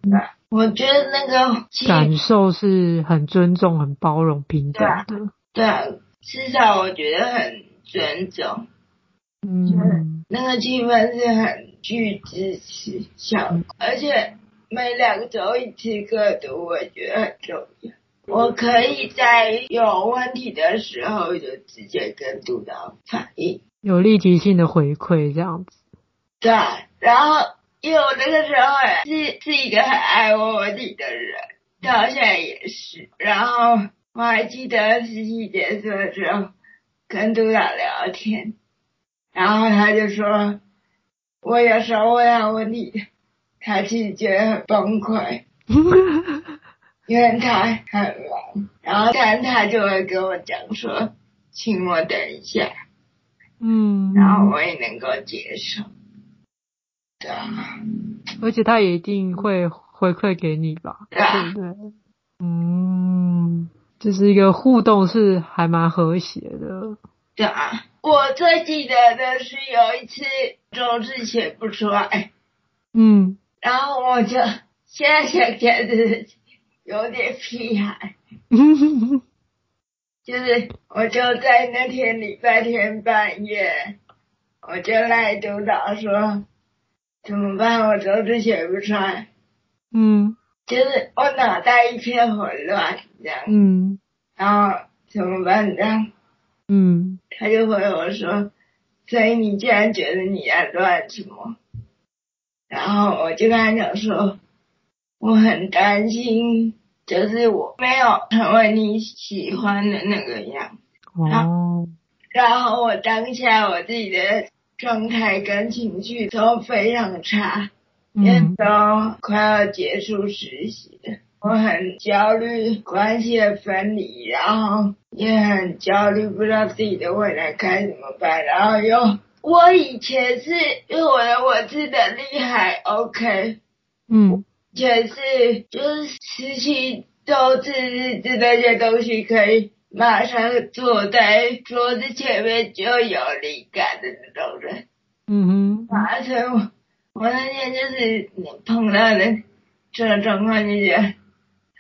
我觉得那个感受是很尊重、很包容、平等的。对啊，至少我觉得很尊重。嗯。那个气氛是很具支持效果，而且每两周一次个督，我觉得很重要。我可以在有问题的时候就直接跟督导反映，有立即性的回馈这样子。对，然后因为我那个时候是是一个很爱问问题的人，到现在也是。然后我还记得实习结束的时候跟督导聊天。然后他就说，我有时候问他问题，他其实觉得很崩溃。*laughs* 因为他很忙，然后但他就会跟我讲说，请我等一下，嗯，然后我也能够接受，对啊，而且他也一定会回馈给你吧，对不对？嗯，就是一个互动是还蛮和谐的，对啊，我最记得的是有一次周志写不出来，嗯，然后我就现在想起来是。有点屁孩，就是我就在那天礼拜天半夜，我就赖督导说怎么办？我周志写不出来，嗯，就是我脑袋一片混乱这样，嗯，然后怎么办这样？嗯，他就回我说，所以你竟然觉得你在乱什么？然后我就跟他讲说。我很担心，就是我没有成为你喜欢的那个样子。哦。然后我当下我自己的状态跟情绪都非常差，因为都快要结束实习了。我很焦虑关系的分离，然后也很焦虑，不知道自己的未来该怎么办。然后又，我以前是因为我字能力还 OK，嗯。也是，就是实习周志日志那些东西，可以马上坐在桌子前面就有灵感的那种人。嗯哼。马上我我那天就是碰到的这种状况，就觉得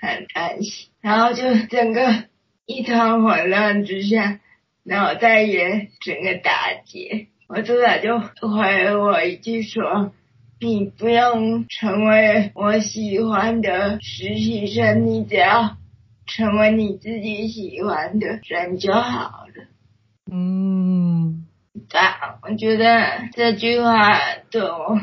很担心，然后就整个一团混乱之下，脑袋也整个打结。我自然就回我一句说。你不用成为我喜欢的实习生，你只要成为你自己喜欢的人就好了。嗯，对，我觉得这句话对我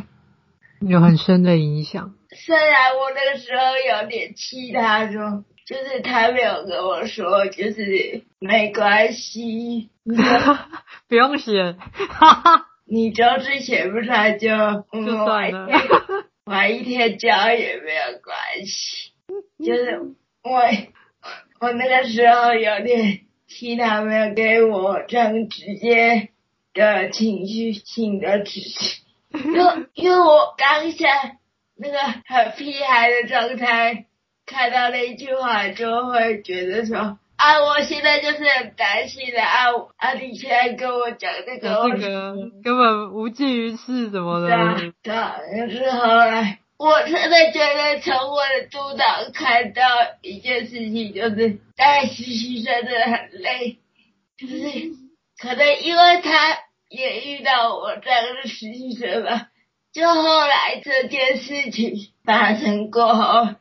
有很深的影响。虽然我那个时候有点气他说，就是他没有跟我说，就是没关系，*laughs* 不用写。你就是写不出来就，就算了，晚 *laughs* 一天交也没有关系。就是我，我那个时候有点气他没有给我这样直接的情绪性的支持，*laughs* 因为因为我当下那个很屁孩的状态，看到那一句话就会觉得说。啊，我现在就是很担心的啊！啊，你现在跟我讲这个，这个根本无济于事什么的。对啊，对啊，可是后来我真的觉得，从我的督导看到一件事情，就是带实习生真的很累，就是可能因为他也遇到我这样的实习生吧，就后来这件事情发生过后，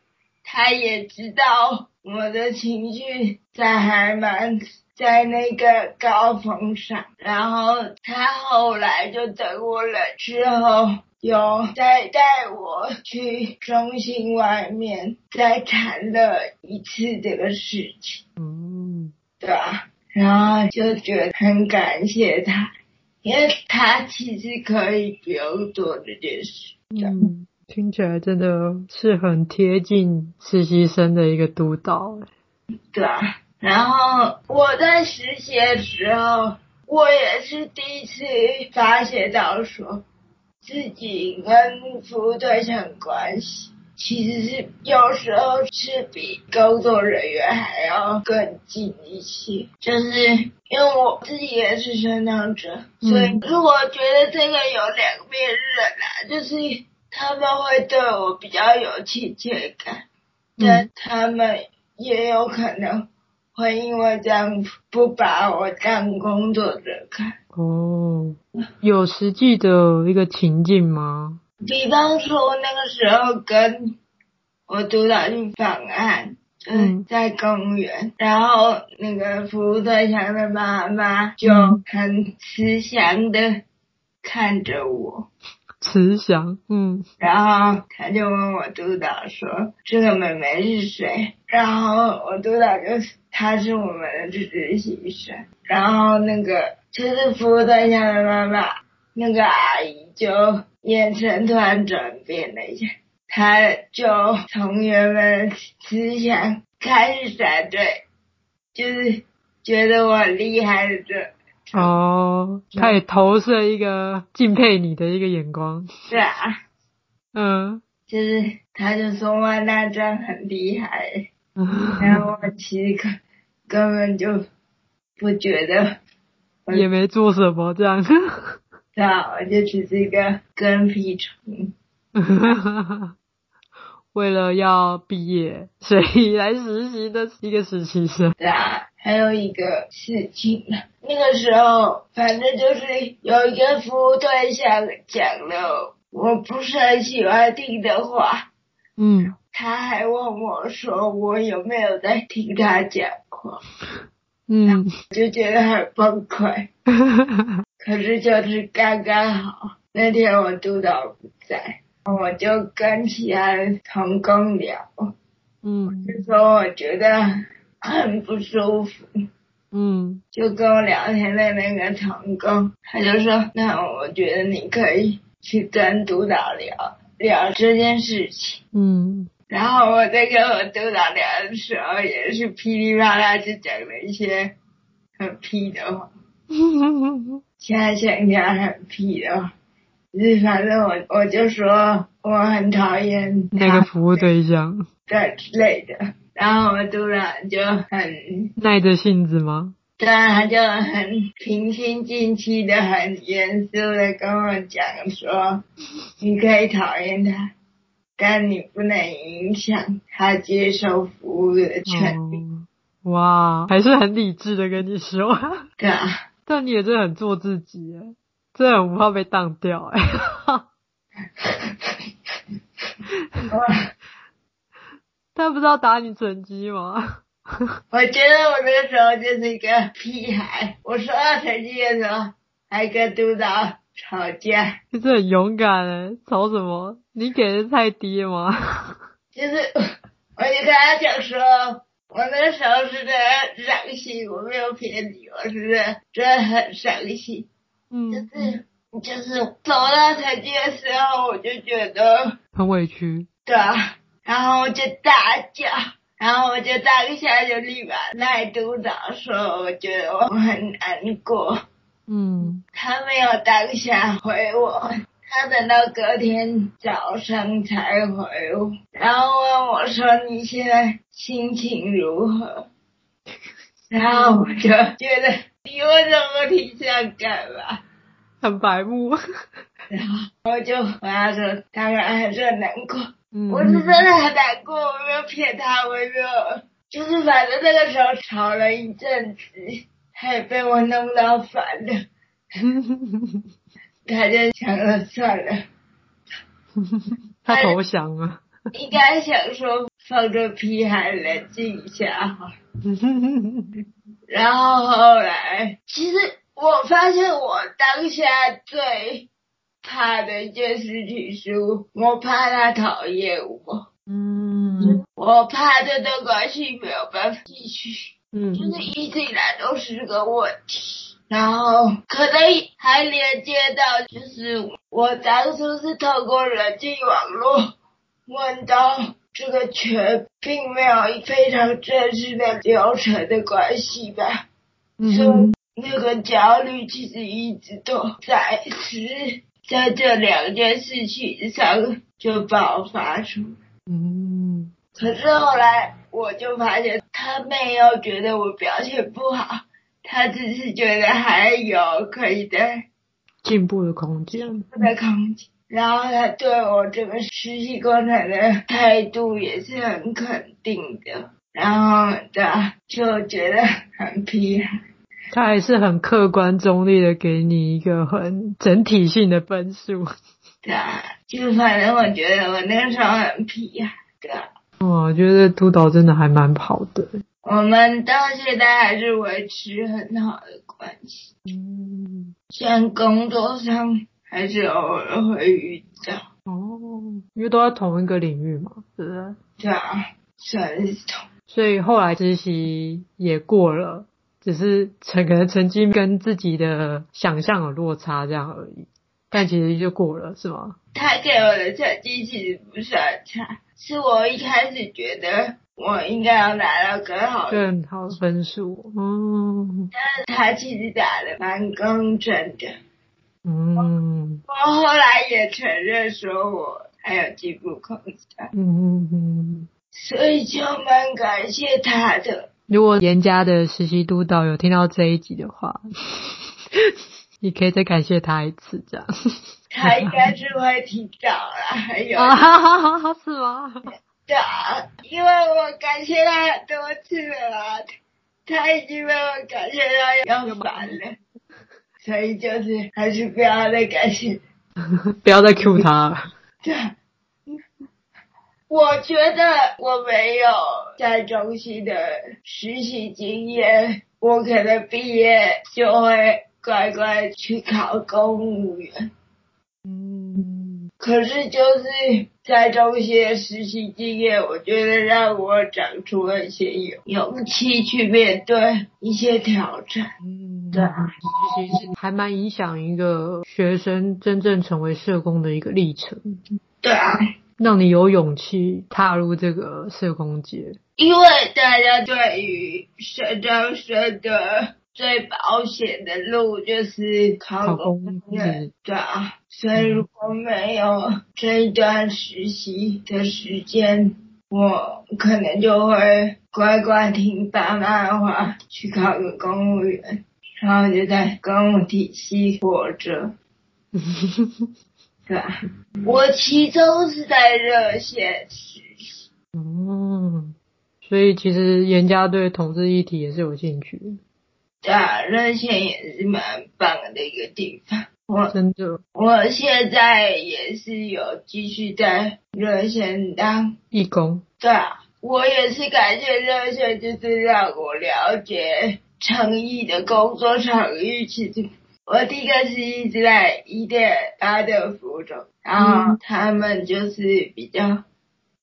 他也知道。我的情绪在还蛮在那个高峰上，然后他后来就等我了之后，有再带我去中心外面再谈了一次这个事情。嗯，对啊，然后就觉得很感谢他，因为他其实可以不用做这件事。嗯。听起来真的是很贴近实习生的一个督导。对啊，然后我在实习的时候，我也是第一次发现到说，自己跟服务对象关系其实是有时候是比工作人员还要更近一些。就是因为我自己也是生长者，所以如果觉得这个有两面刃啊，就是。他们会对我比较有亲切感，但他们也有可能会因为这样不把我当工作者看。哦，有实际的一个情境吗？比方说那个时候跟我督导去访案，嗯，在公园，嗯、然后那个服务对象的妈妈就很慈祥的看着我。慈祥，嗯，然后他就问我督导说：“这个妹妹是谁？”然后我督导就她是我们的实习生。然后那个就是服务对象的妈妈，那个阿姨就眼神突然转变了一下，她就从原本慈祥开始反对，就是觉得我很厉害的这哦，他也投射一个敬佩你的一个眼光。是啊，嗯，就是他就说哇，那这样很厉害，*laughs* 然后我其实根根本就不觉得，也没做什么这样。*laughs* 对啊，我就只是一个跟屁虫。*laughs* 为了要毕业，所以来实习的一个实习生。对啊，还有一个事情，那个时候反正就是有一个服务对象讲了我不是很喜欢听的话，嗯，他还问我说我有没有在听他讲话，嗯，就觉得很崩溃。*laughs* 可是就是刚刚好那天我督导不在。我就跟其他的同工聊，嗯，就说我觉得很不舒服，嗯，就跟我聊天的那个同工，他就说，那我觉得你可以去跟督导聊聊这件事情，嗯，然后我在跟我督导聊的时候，也是噼里啪啦就讲了一些很屁的话，现在想想很屁的话。是，反正我我就说我很讨厌那个服务对象，对之类的，然后我突然就很耐着性子吗？对，他就很平心静气的、很严肃的跟我讲说，你可以讨厌他，但你不能影响他接受服务的权利。哦。哇，还是很理智的跟你说。*laughs* 对啊，但你也真的很做自己真的很不怕被当掉哎、*laughs* 欸，他不知道打你成绩吗？*laughs* 我觉得我那个时候就是一个屁孩，我说到成绩的时候还跟督导吵架。你是很勇敢的，吵什么？你给的太低了吗？*laughs* 就是，我就跟他讲说，我那个时候是真的伤心，我没有骗你，我是真的很伤心。嗯，就是就是走到成绩的时候，我就觉得很委屈。对啊，然后我就大叫，然后我就当下就立马赖督导说，我觉得我很难过。嗯，他没有当下回我，他等到隔天早上才回我，然后问我说，你现在心情如何？然后我就觉得。你为什么提这样干嘛？很白目。然后我就回他说，当然还是很难过。嗯，我是真的很难过，我没有骗他，我没有，就是反正那个时候吵了一阵子，他也被我弄到烦了。*laughs* 他就想了算了。*laughs* 他投降了。应该想说放个屁还冷静一下好。*laughs* 然后后来，其实我发现我当下最怕的一件事情是，我怕他讨厌我。嗯。我怕这段关系没有办法继续。嗯。就是一直以来都是个问题。然后可能还连接到，就是我当初是透过人际网络问到。这个全并没有非常正式的流程的关系吧，嗯，所以那个焦虑其实一直都在，是在这两件事情上就爆发出。嗯，可是后来我就发现，他没有觉得我表现不好，他只是觉得还有可以的进步的空间，进步的空间。然后他对我这个实习工程的态度也是很肯定的，然后他就觉得很屁孩，他还是很客观中立的给你一个很整体性的分数。对啊，就反正我觉得我那个时候很皮啊，对啊。我觉得督导真的还蛮好的。我们到现在还是维持很好的关系。嗯，虽然工作上。还是偶尔会遇到哦，因为都在同一个领域嘛，对不对？对啊，算是同。所以后来实习也过了，只是成可能成绩跟自己的想象有落差这样而已。但其实就过了，是吗？他给我的成绩其实不算差，是我一开始觉得我应该要拿到更好的更好的分数。嗯，但是他其实打的蛮公正的。嗯，我后来也承认说我还有进步空间。嗯嗯嗯，所以就蛮感谢他的。如果严家的实习督导有听到这一集的话。*laughs* 你可以再感谢他一次，这样。他应该是会听到啦，还有啊哈哈哈，是吗？对啊，因为我感谢他很多次了，他已经被我感谢到要烦了，所以就是还是不要再感谢，*laughs* 不要再 Q 他了。对，*laughs* 我觉得我没有在中心的实习经验，我可能毕业就会。乖乖去考公务员，嗯，可是就是在中心的实习经验，我觉得让我长出了一些勇勇气去面对一些挑战。嗯，对啊，其实还蛮影响一个学生真正成为社工的一个历程。对啊，让你有勇气踏入这个社工界，因为大家对于社工生的。最保险的路就是考公务员，对啊，所以如果没有这一段实习的时间，我可能就会乖乖听爸妈的话，去考个公务员，然后就在公务体系活着，对啊，我其中是在热线实习，嗯，所以其实严家对同志议题也是有兴趣。对啊，热线也是蛮棒的一个地方。我真的，我现在也是有继续在热线当义工。对啊，我也是感谢热线，就是让我了解诚意的工作场域。其实我第一个是一直在伊甸阿德福中，然后他们就是比较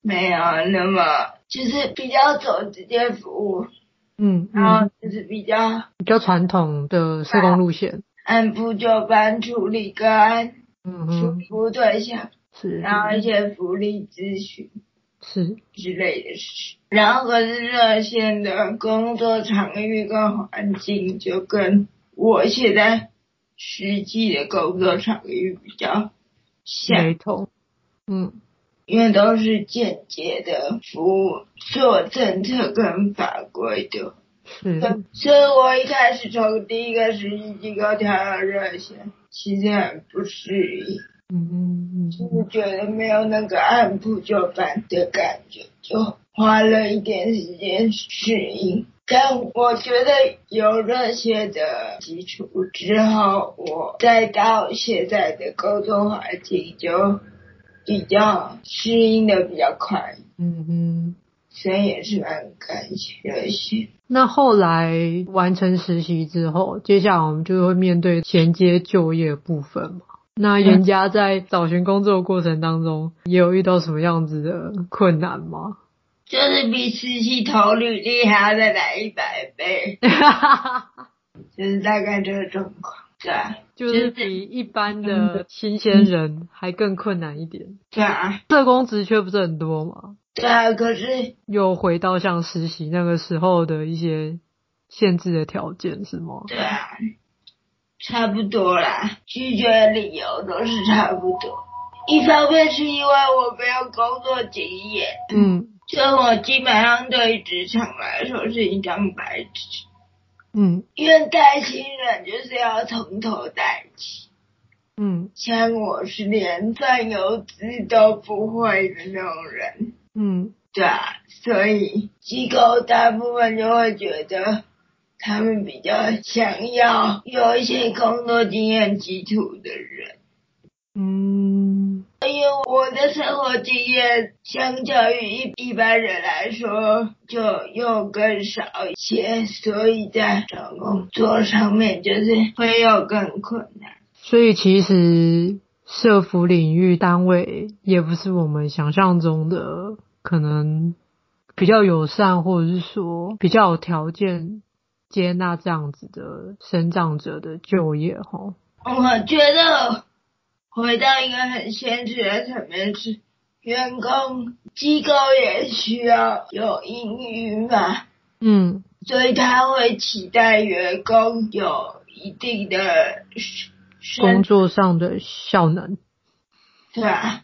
没有那么，就是比较走直接服务。嗯，然后就是比较比较传统的社工路线，按部就班处理个案，嗯嗯，服务对象是，然后一些福利咨询是。之类的事，然后可是热线的工作场域跟环境就跟我现在实际的工作场域比较像，雷同，嗯。因为都是间接的服务，做政策跟法规的，嗯。所以我一开始从第一个实习机构跳到热线，其实很不适应，嗯嗯嗯，就是觉得没有那个按部就班的感觉，就花了一点时间适应。但我觉得有热线的基础之后，我再到现在的沟通环境就。比较适应的比较快，嗯哼，所以也是蛮感谢热线。那后来完成实习之后，接下来我们就会面对衔接就业部分嘛。那人家在找寻工作的过程当中，也有遇到什么样子的困难吗？就是比实习投履历还要再来一百倍，*laughs* 就是大概这个状况。对啊，就是比一般的新鲜人还更困难一点。对啊，社工职缺不是很多吗？对啊，可是又回到像实习那个时候的一些限制的条件是吗？对啊，差不多啦，拒绝的理由都是差不多。一方面是因为我没有工作经验，嗯，所以我基本上对职场来说是一张白纸。嗯，因为带新人就是要从头带起。嗯，像我是连算游资都不会的那种人。嗯，对啊，所以机构大部分就会觉得他们比较想要有一些工作经验基础的人。嗯。因为我的生活经验相较于一一般人来说，就又更少一些，所以在找工作上面就是会有更困难。所以其实社服领域单位也不是我们想象中的可能比较友善，或者是说比较有条件接纳这样子的生长者的就业哈。我觉得。回到一个很现实的层面是，员工机构也需要有英语嘛，嗯，所以他会期待员工有一定的工作上的效能，对啊，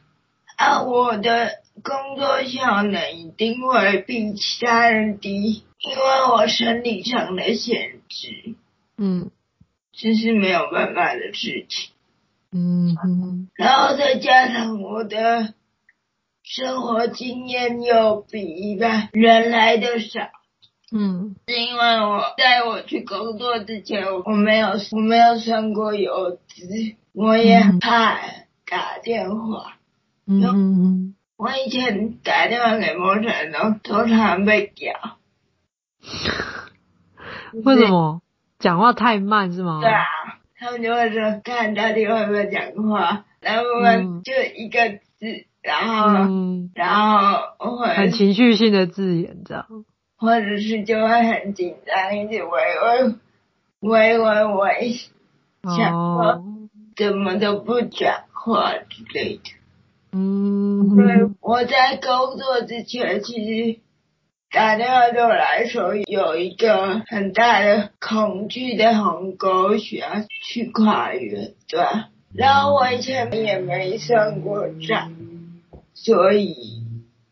啊，我的工作效能一定会比其他人低，因为我生理上的限制，嗯，这是没有办法的事情，嗯哼，然后再加上我的。生活经验又比一般人来的少，嗯，是因为我在我去工作之前，我没有我没有算过游资，我也怕打电话，嗯嗯，我以前打电话给陌生人都通常被屌，为什么？讲话太慢是吗？对啊，他们就会说看到底会不会讲话，然后我们就一个字。嗯然后，嗯、然后会很情绪性的字眼，这样，或者是就会很紧张，一直喂喂喂喂喂想说怎么都不讲话之类的。嗯，对，我在工作之前，其实打电话对我来说有一个很大的恐惧的鸿沟需要去跨越，对。然后我以前也没算过账。所以，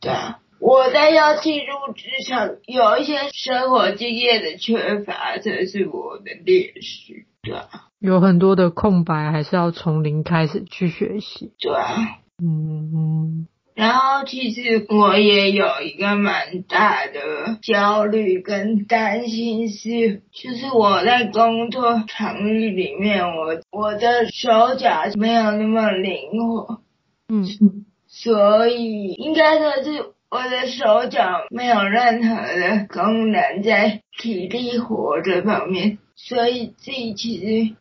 对啊，我在要进入职场，有一些生活经验的缺乏，才是我的劣势，对啊，有很多的空白，还是要从零开始去学习，对啊，嗯嗯。然后，其实我也有一个蛮大的焦虑跟担心是，就是我在工作场域里面，我我的手脚没有那么灵活，嗯。所以应该说是我的手脚没有任何的功能在体力活这方面，所以自己其实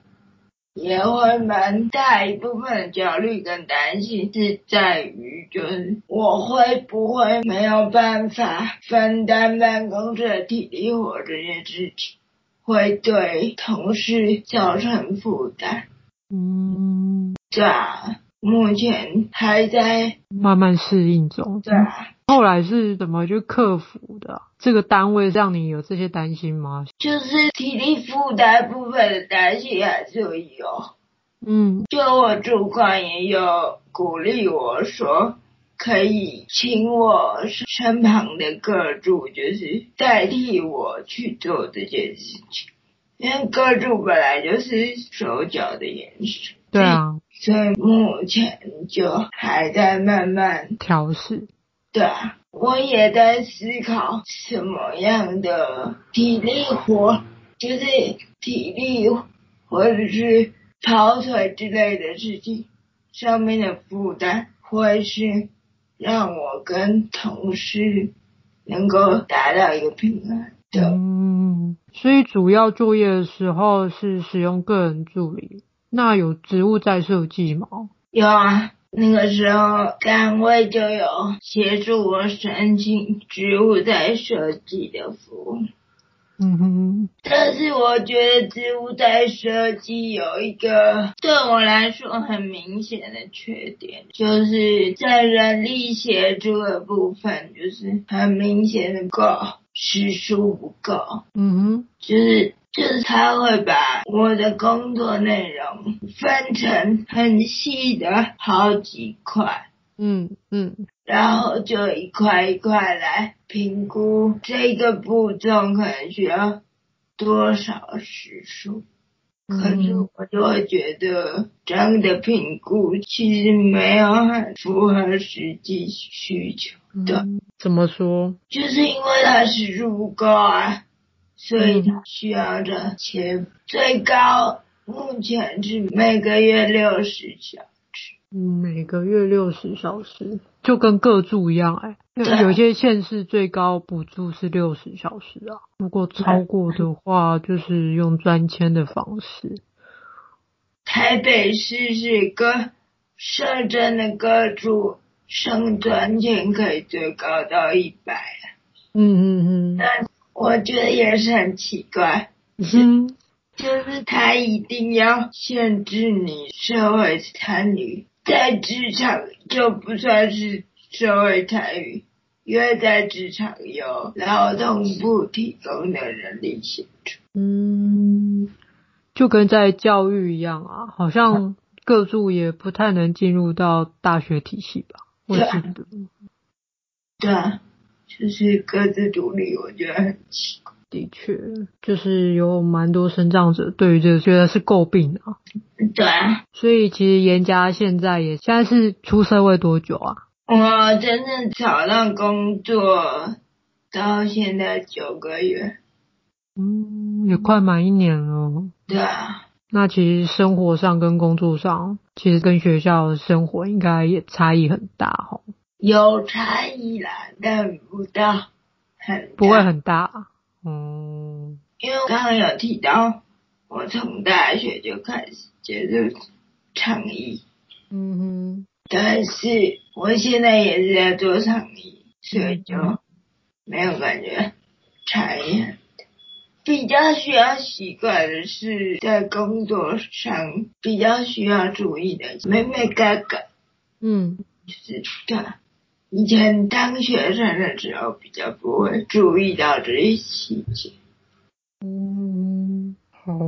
也会蛮大一部分的焦虑跟担心是在于，就是我会不会没有办法分担办公室的体力活这件事情，会对同事造成负担。嗯，对啊。目前还在慢慢适应中。对啊，后来是怎么去克服的？这个单位让你有这些担心吗？就是体力负担部分的担心还是有。嗯，就我主管也有鼓励我说，可以请我身旁的各助，就是代替我去做这件事情，因为各助本来就是手脚的延伸。对啊。所以目前就还在慢慢调试。对啊，我也在思考什么样的体力活，就是体力或者是跑腿之类的事情上面的负担，会是让我跟同事能够达到一个平衡的。嗯，所以主要作业的时候是使用个人助理。那有植物在设计吗？有啊，那个时候单位就有协助我申请植物在设计的服务。嗯哼，但是我觉得植物在设计有一个对我来说很明显的缺点，就是在人力协助的部分，就是很明显的够时数不够。嗯哼，就是。就是他会把我的工作内容分成很细的好几块，嗯嗯，然后就一块一块来评估这个步骤可能需要多少时数，可是我就会觉得这样的评估其实没有很符合实际需求的。嗯，怎么说？就是因为他时数不够啊。所以他需要的钱最高，目前是每个月六十小时。嗯，每个月六十小时，就跟个助一样哎、欸。有些县市最高补助是六十小时啊，如果超过的话，就是用专签的方式。台北市是个社政的个助，升专签可以最高到一百。嗯嗯嗯。但我觉得也是很奇怪，嗯，就是他一定要限制你社会参与，在职场就不算是社会参与，因为在职场有劳动部提供的人力协助。嗯，就跟在教育一样啊，好像各处也不太能进入到大学体系吧？我觉得。对啊，就是各自独立，我觉得很奇怪。的确，就是有蛮多生长者对于这个觉得是诟病啊。对啊。所以其实严家现在也现在是出社会多久啊？我真正找到工作到现在九个月。嗯，也快满一年了。对啊。那其实生活上跟工作上，其实跟学校的生活应该也差异很大哈。有差异啦，但不到很大。不会很大。嗯，因为我刚刚有提到，我从大学就开始接触倡议，嗯哼，但是我现在也是在做倡议，所以就没有感觉差异很大。比较需要习惯的是在工作上比较需要注意的，妹妹哥哥，嗯，就是的。以前当学生的时候，比较不会注意到这些细节。嗯，好。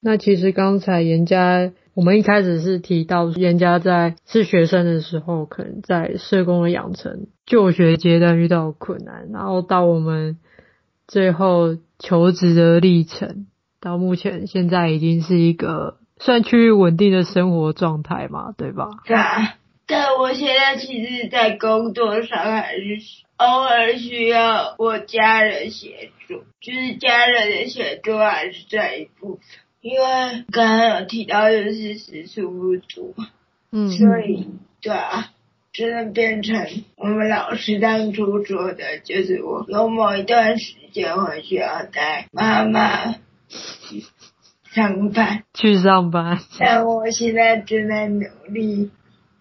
那其实刚才人家，我们一开始是提到人家在是学生的时候，可能在社工的养成、就学阶段遇到困难，然后到我们最后求职的历程，到目前现在已经是一个算趋于稳定的生活状态嘛，对吧？对啊。但我现在其实，在工作上还是偶尔需要我家人协助，就是家人的协助还是这一部分，因为刚刚有提到就是时数不足，嗯，所以对啊，只能变成我们老师当初说的，就是我有某一段时间会需要带妈妈去上班，去上班，但我现在正在努力。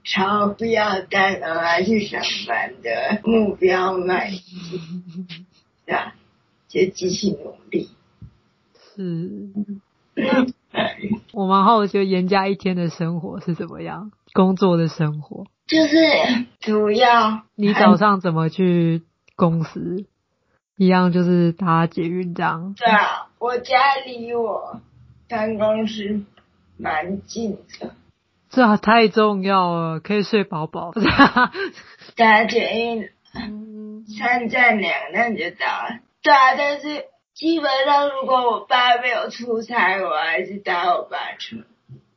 朝不要带妈妈去上班的目标迈进，是吧？就继续努力。是。*laughs* 我蛮好奇，严家一天的生活是怎么样？工作的生活。就是主要。你早上怎么去公司？一样就是搭捷运这样。对啊，我家离我办公室蛮近的。这、啊、太重要了，可以睡饱饱。*laughs* 搭捷运，三站两站就到了。对啊，但是基本上如果我爸没有出差，我还是搭我爸车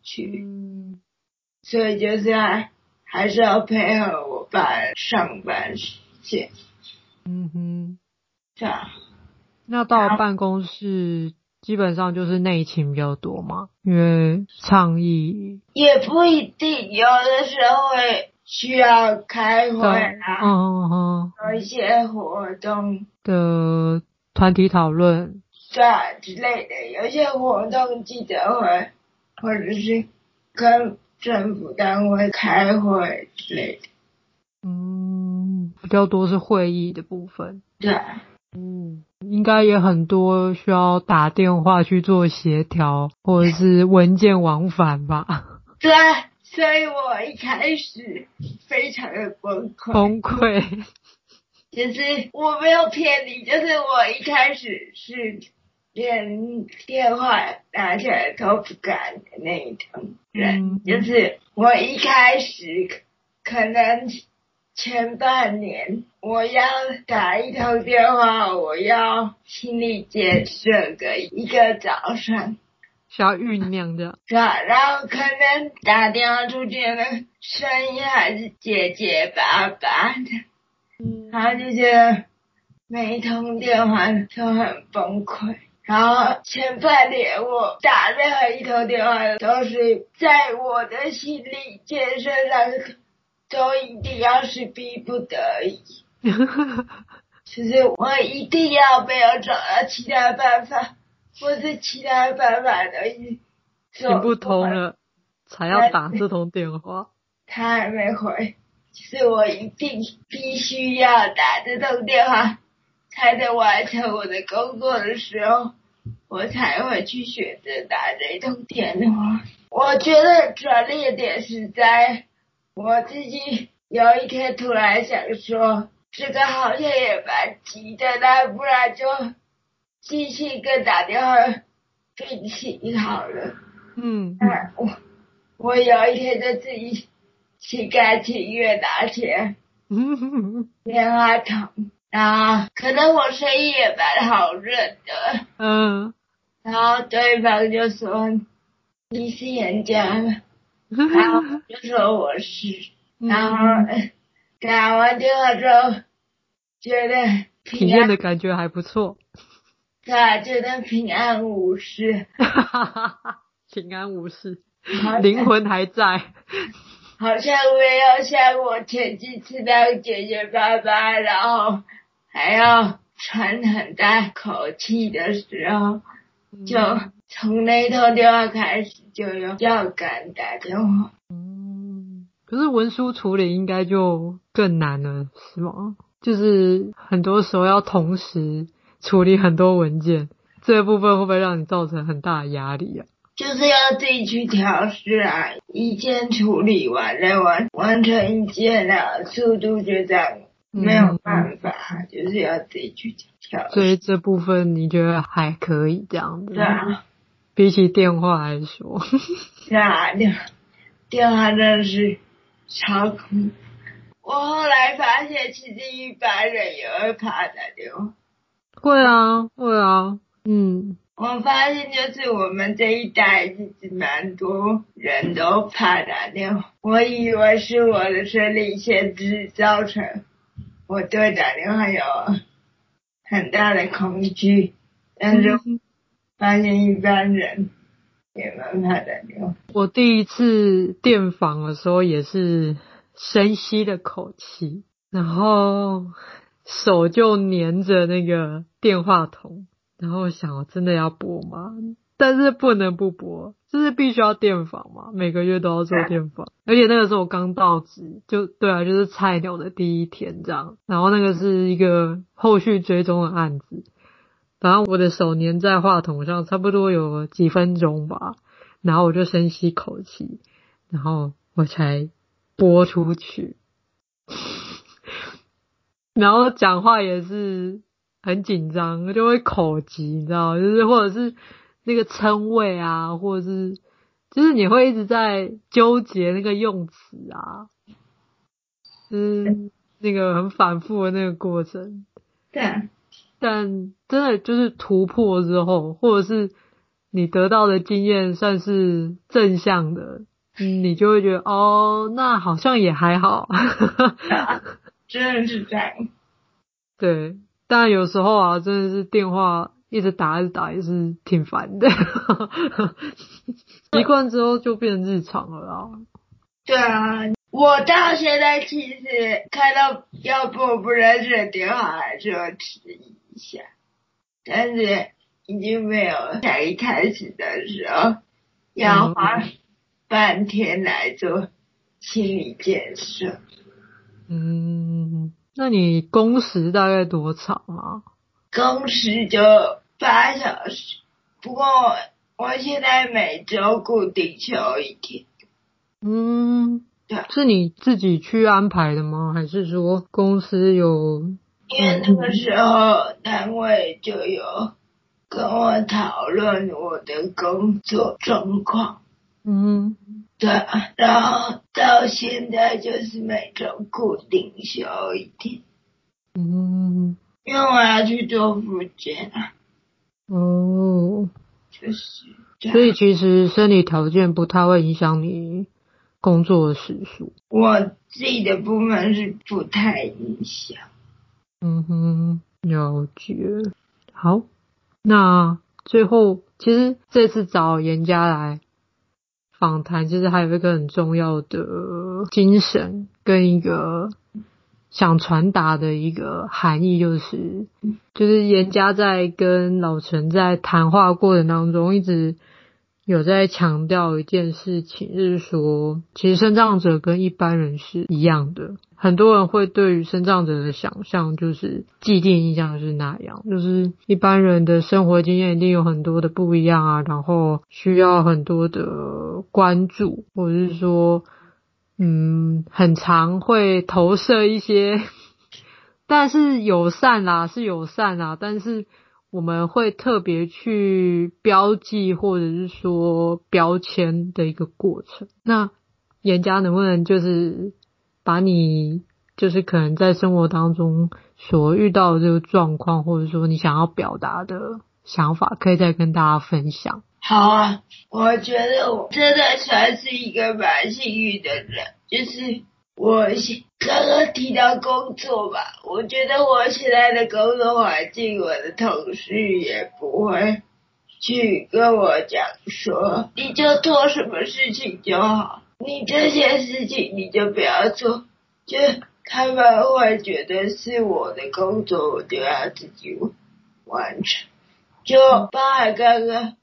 去。嗯、所以就是还还是要配合我爸上班时间。嗯哼，对啊。那到了办公室。基本上就是内勤比较多嘛，因为倡议也不一定，有的时候会需要开会啊，嗯嗯，有一些活动的团体讨论，对啊之类的，有一些活动记者会，或者是跟政府单位开会之类的，嗯，比较多是会议的部分，对。嗯，应该也很多需要打电话去做协调，或者是文件往返吧。*laughs* 对，所以我一开始非常的崩溃。崩溃。就是我没有骗你，就是我一开始是连电话打起来都不敢的那一种人。嗯，就是我一开始可能。前半年我要打一通电话，我要心理建设个一个早上，需要酝酿的。对啊，然后可能打电话出去的声音还是结结巴巴的，嗯，然后就觉得每一通电话都很崩溃。然后前半年我打任何一通电话都是在我的心理建设上。都一定要是逼不得已，其实我一定要没有找到其他办法，或是其他办法的行不通了才要打这通电话。他还没回，其实我一定必须要打这通电话，才能完成我的工作的时候，我才会去选择打这通电话。我觉得转捩点是在我自己有一天突然想说，这个好像也蛮急的，那不然就继续跟打电话聘请好了。嗯，那我我有一天就自己心甘情愿拿钱，电话筒，然后可能我声音也蛮好认的。嗯，然后对方就说。你是人家，然后就说我是，然后打完电话之后，觉得体验的感觉还不错，对啊，觉得平安无事，平安无事，灵魂还在，好像没有像我前几次那样结结巴巴，然后还要喘很大口气的时候，就。从那通电话开始就有要敢打电话。嗯，可是文书处理应该就更难了，是吗？就是很多时候要同时处理很多文件，这部分会不会让你造成很大的压力啊？就是要自己去调试啊，一件处理完再完完成一件啊，速度就这样，没有办法，嗯、就是要自己去调。所以这部分你觉得还可以这样子？对啊。比起电话来说，*laughs* 是啊，电电话真的是超恐怖。我后来发现，其实一般人也会怕打电话。会啊，会啊，嗯。我发现就是我们这一代其实蛮多人都怕打电话。我以为是我的生理限制造成我对打电话有很大的恐惧，但是。发现一般人也蛮怕打电话。我第一次电访的时候也是深吸的口气，然后手就黏着那个电话筒，然后我想我真的要拨吗？但是不能不播，就是必须要电访嘛，每个月都要做电访。而且那个时候我刚到职，就对啊，就是菜鸟的第一天这样。然后那个是一个后续追踪的案子。然后我的手粘在话筒上，差不多有几分钟吧。然后我就深吸口气，然后我才播出去。*laughs* 然后讲话也是很紧张，就会口急，你知道，就是或者是那个称谓啊，或者是就是你会一直在纠结那个用词啊，嗯，那个很反复的那个过程。对。但真的就是突破之后，或者是你得到的经验算是正向的，嗯，你就会觉得哦，那好像也还好。真的是这样。对，但有时候啊，真的是电话一直打一直打也是挺烦的。*laughs* 习惯之后就变成日常了啦。对啊，我到现在其实看到要不不认识的电话还是会迟疑。一下，但是已经没有像一开始的时候要花半天来做心理建设。嗯，那你工时大概多长啊？工时就八小时，不过我现在每周固定休一天。嗯，对，是你自己去安排的吗？还是说公司有？因为那个时候单位就有跟我讨论我的工作状况，嗯，对，然后到现在就是每周固定休一天，嗯，因为我要去做复健啊，哦，确实，所以其实生理条件不太会影响你工作的时数，我自己的部分是不太影响。嗯哼，了解。好，那最后其实这次找严家来访谈，其实还有一个很重要的精神跟一个想传达的一个含义，就是就是颜家在跟老陈在谈话过程当中，一直有在强调一件事情，就是说，其实生障者跟一般人是一样的。很多人会对于生障者的想象，就是既定印象是那样，就是一般人的生活经验一定有很多的不一样啊，然后需要很多的关注，或者是说，嗯，很常会投射一些，但是友善啦，是友善啦，但是。我们会特别去标记或者是说标签的一个过程。那颜家能不能就是把你就是可能在生活当中所遇到的这个状况，或者说你想要表达的想法，可以再跟大家分享？好啊，我觉得我真的算是一个蛮幸运的人，就是。我现刚刚提到工作吧，我觉得我现在的工作环境，我的同事也不会去跟我讲说，你就做什么事情就好，你这些事情你就不要做，就他们会觉得是我的工作，我就要自己完成。就包含刚刚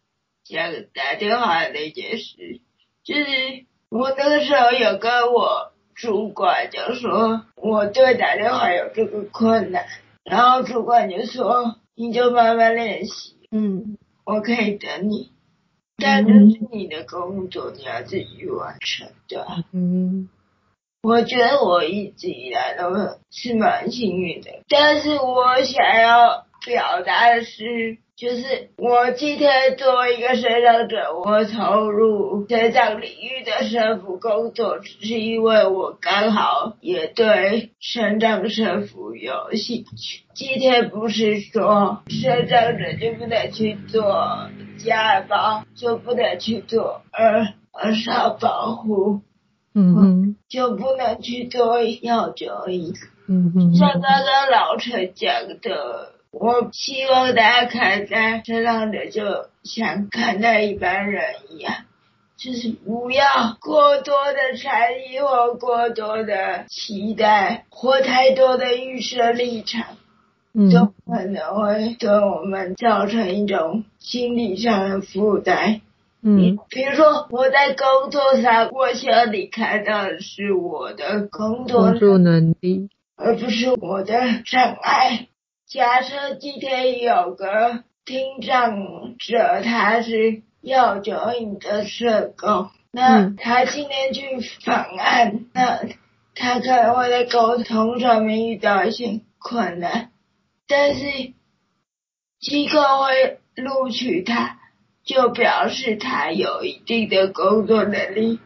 讲打电话的那件事，就是我那个时候有跟我。主管就说我对打电话有这个困难，然后主管就说你就慢慢练习，嗯，我可以等你，但这是你的工作，你要自己完成，对吧？嗯，我觉得我一直以来都是蛮幸运的，但是我想要表达的是。就是我今天作为一个身障者，我投入身障领域的社福工作，只是因为我刚好也对身障社福有兴趣。今天不是说身障者就不能去做家暴，就不能去做儿儿少保护，嗯哼，就不能去做药酒瘾，嗯哼，像刚刚老陈讲的。我希望大家看待身障者，就像看待一般人一样，就是不要过多的猜疑或过多的期待，或太多的预设立场，都可能会对我们造成一种心理上的负担。嗯，比如说我在工作上，我希望你看到的是我的工作能力，而不是我的障碍。假设今天有个听障者，他是要酒瘾的社工，那他今天去访案，那他可能会在沟通上面遇到一些困难，但是机构会录取他，就表示他有一定的工作能力，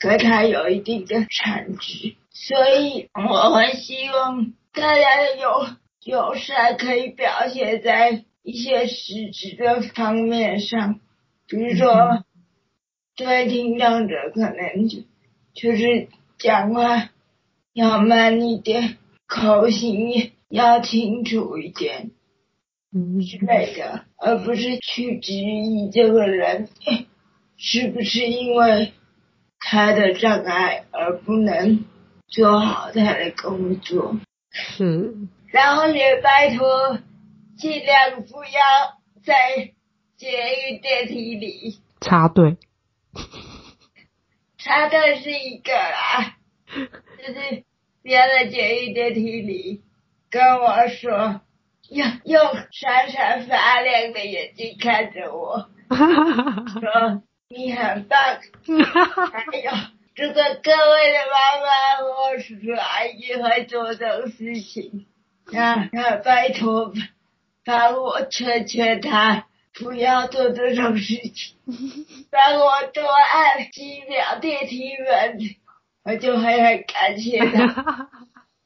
和他有一定的产值，所以我会希望大家有。友善可以表现在一些实质的方面上，比如说，对听障者可能就就是讲话要慢一点，口型要清楚一点，嗯之类的，而不是去质疑这个人是不是因为他的障碍而不能做好他的工作。是。然后也拜托，尽量不要在捷运电梯里插队。插队是一个啦，就是不要在捷运电梯里跟我说，用用闪闪发亮的眼睛看着我，说你很棒。*laughs* 还有，如果各位的妈妈或叔叔阿姨会做这种事情。*laughs* 那那拜托，帮我劝劝他，不要做这种事情。*laughs* 帮我多按几秒电梯门，我就会很感谢他。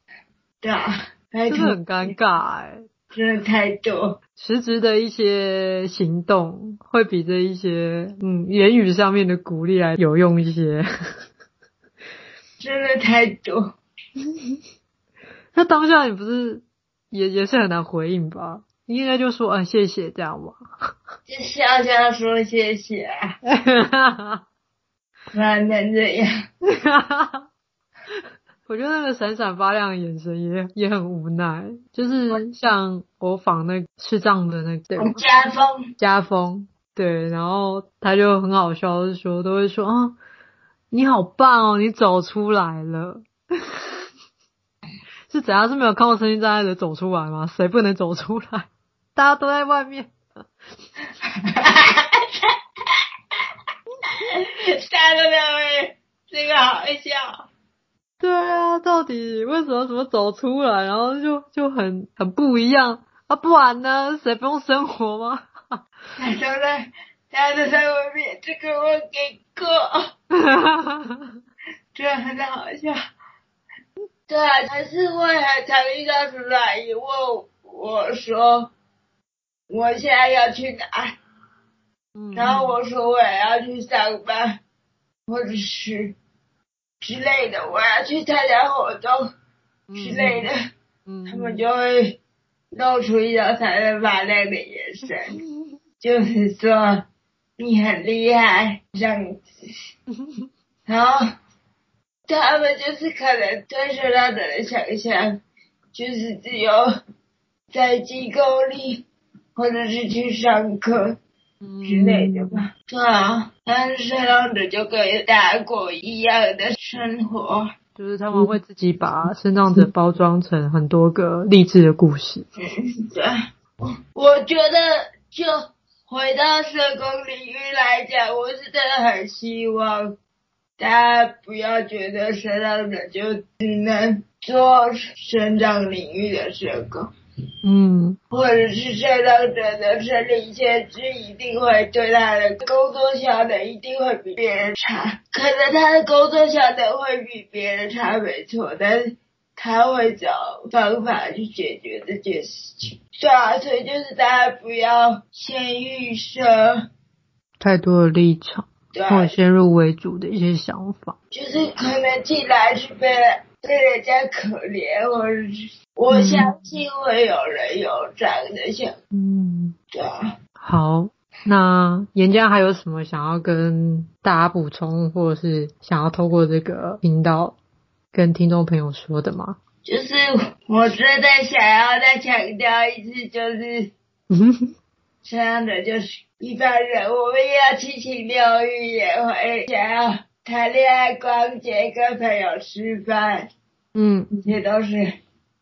*laughs* 对啊。真的很尴尬哎，真的太多。实质的一些行动，会比这一些嗯言语上面的鼓励来有用一些。真的太多。那当下你不是？也也是很难回应吧，你应该就说啊谢谢这样吧，就笑笑说谢谢。*laughs* 啊，不然能怎样？*laughs* 我觉得那个闪闪发亮的眼神也也很无奈，就是像我仿那视障的那个家风，家风，对，然后他就很好笑的说，都会说啊，你好棒哦，你走出来了。是怎样？是没有看过身心障碍的走出来吗？谁不能走出来？大家都在外面。哈哈哈哈哈！大家都在外面，这个好笑。对啊，到底为什么怎么走出来，然后就就很很不一样啊？不然呢？谁不用生活吗？大 *laughs* 家都在，大家都在外面，这个我给过。哈哈哈哈哈！这很好笑。对啊，还是会很常遇到什么阿姨问我说，我现在要去哪？嗯，然后我说我要去上班，或者是。之类的，我要去参加活动之类的，他们就会露出一种闪闪发亮的眼神，嗯、就是说你很厉害这样子。*laughs* 然后他们就是可能对身障者的想象，就是只有在机构里或者是去上课。之类的吧，对啊，但是身障者就可以大家过一样的生活，就是他们会自己把身障者包装成很多个励志的故事。嗯，对，我觉得就回到社工领域来讲，我是真的很希望大家不要觉得身障者就只能做身障领域的社工。嗯，或者是身障者的生理限制一定会对他的工作效能一定会比别人差，可能他的工作效能会比别人差没错，但是他会找方法去解决这件事情。对啊，所以就是大家不要先预设太多的立场，或先入为主的一些想法，就是可能进来是被被人家可怜，或者是。我相信会有人有这样的想，嗯，对啊。好，那颜家还有什么想要跟大家补充，或者是想要透过这个频道跟听众朋友说的吗？就是我真的想要再强调一次，就是，*laughs* *laughs* 嗯，这样的就是一般人，我们也要七情六欲，也会想要谈恋爱、逛街、跟朋友吃饭，嗯，这些都是。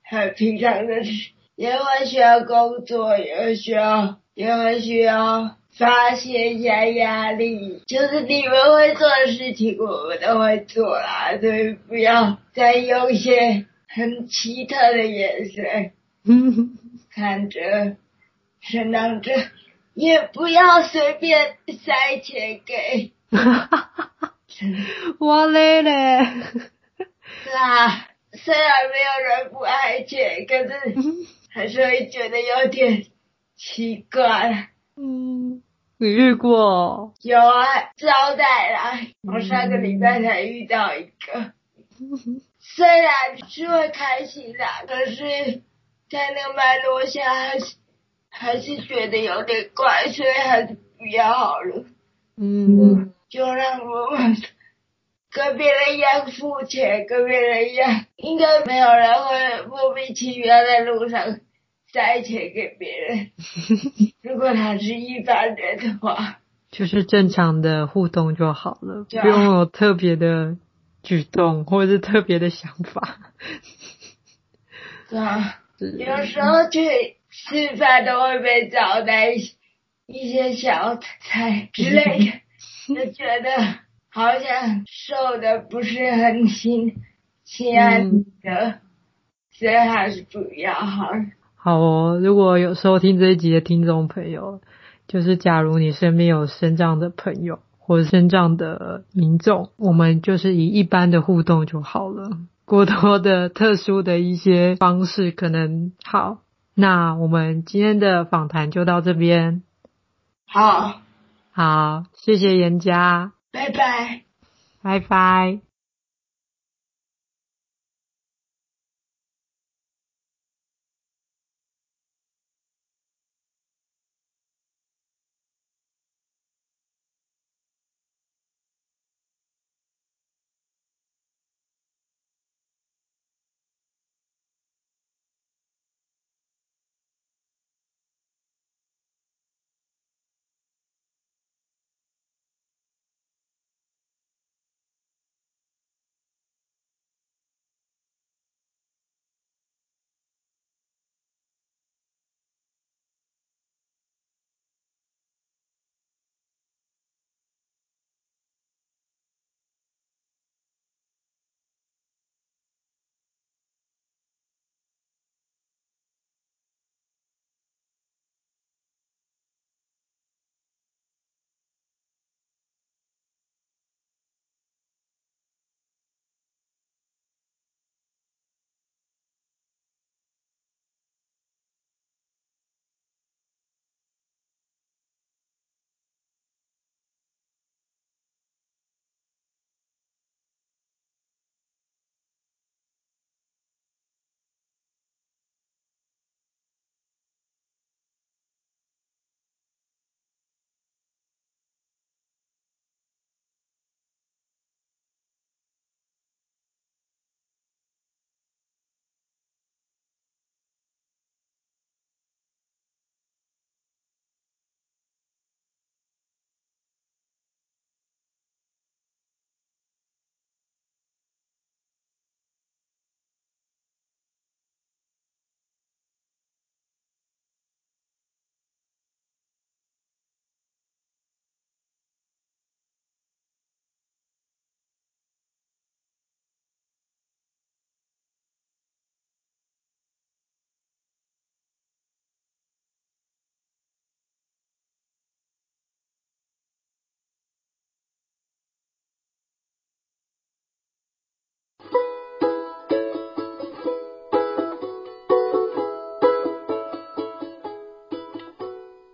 很平常的事，也会需要工作，也会需要，也会需要发泄一下压力。就是你们会做的事情，我们都会做啦，所以不要再用一些很奇特的眼神 *laughs* 看着身障者，也不要随便塞钱给。*laughs* 我累嘞，*laughs* 是啊。虽然没有人不爱钱，可是 *laughs* 还是会觉得有点奇怪。嗯，你遇过？有啊，招待啦。我上个礼拜才遇到一个。嗯、虽然是会开心啦，可是在那个脉络下还是觉得有点怪，所以还是不要好了。嗯，就让我们。跟别人一样付钱，跟别人一样，应该没有人会莫名其妙在路上塞钱给别人。*laughs* 如果他是一般人的话，就是正常的互动就好了，不用有特别的举动或者是特别的想法。对啊，*laughs* 有时候去吃饭都会被招待一些小菜之类的，就觉得。好像受的不是很心心安的，所以还是不要好。好哦，如果有收听这一集的听众朋友，就是假如你身边有身障的朋友或者身障的民众，我们就是以一般的互动就好了，过多的特殊的一些方式可能好。那我们今天的访谈就到这边。好，好，谢谢严家。拜拜，拜拜。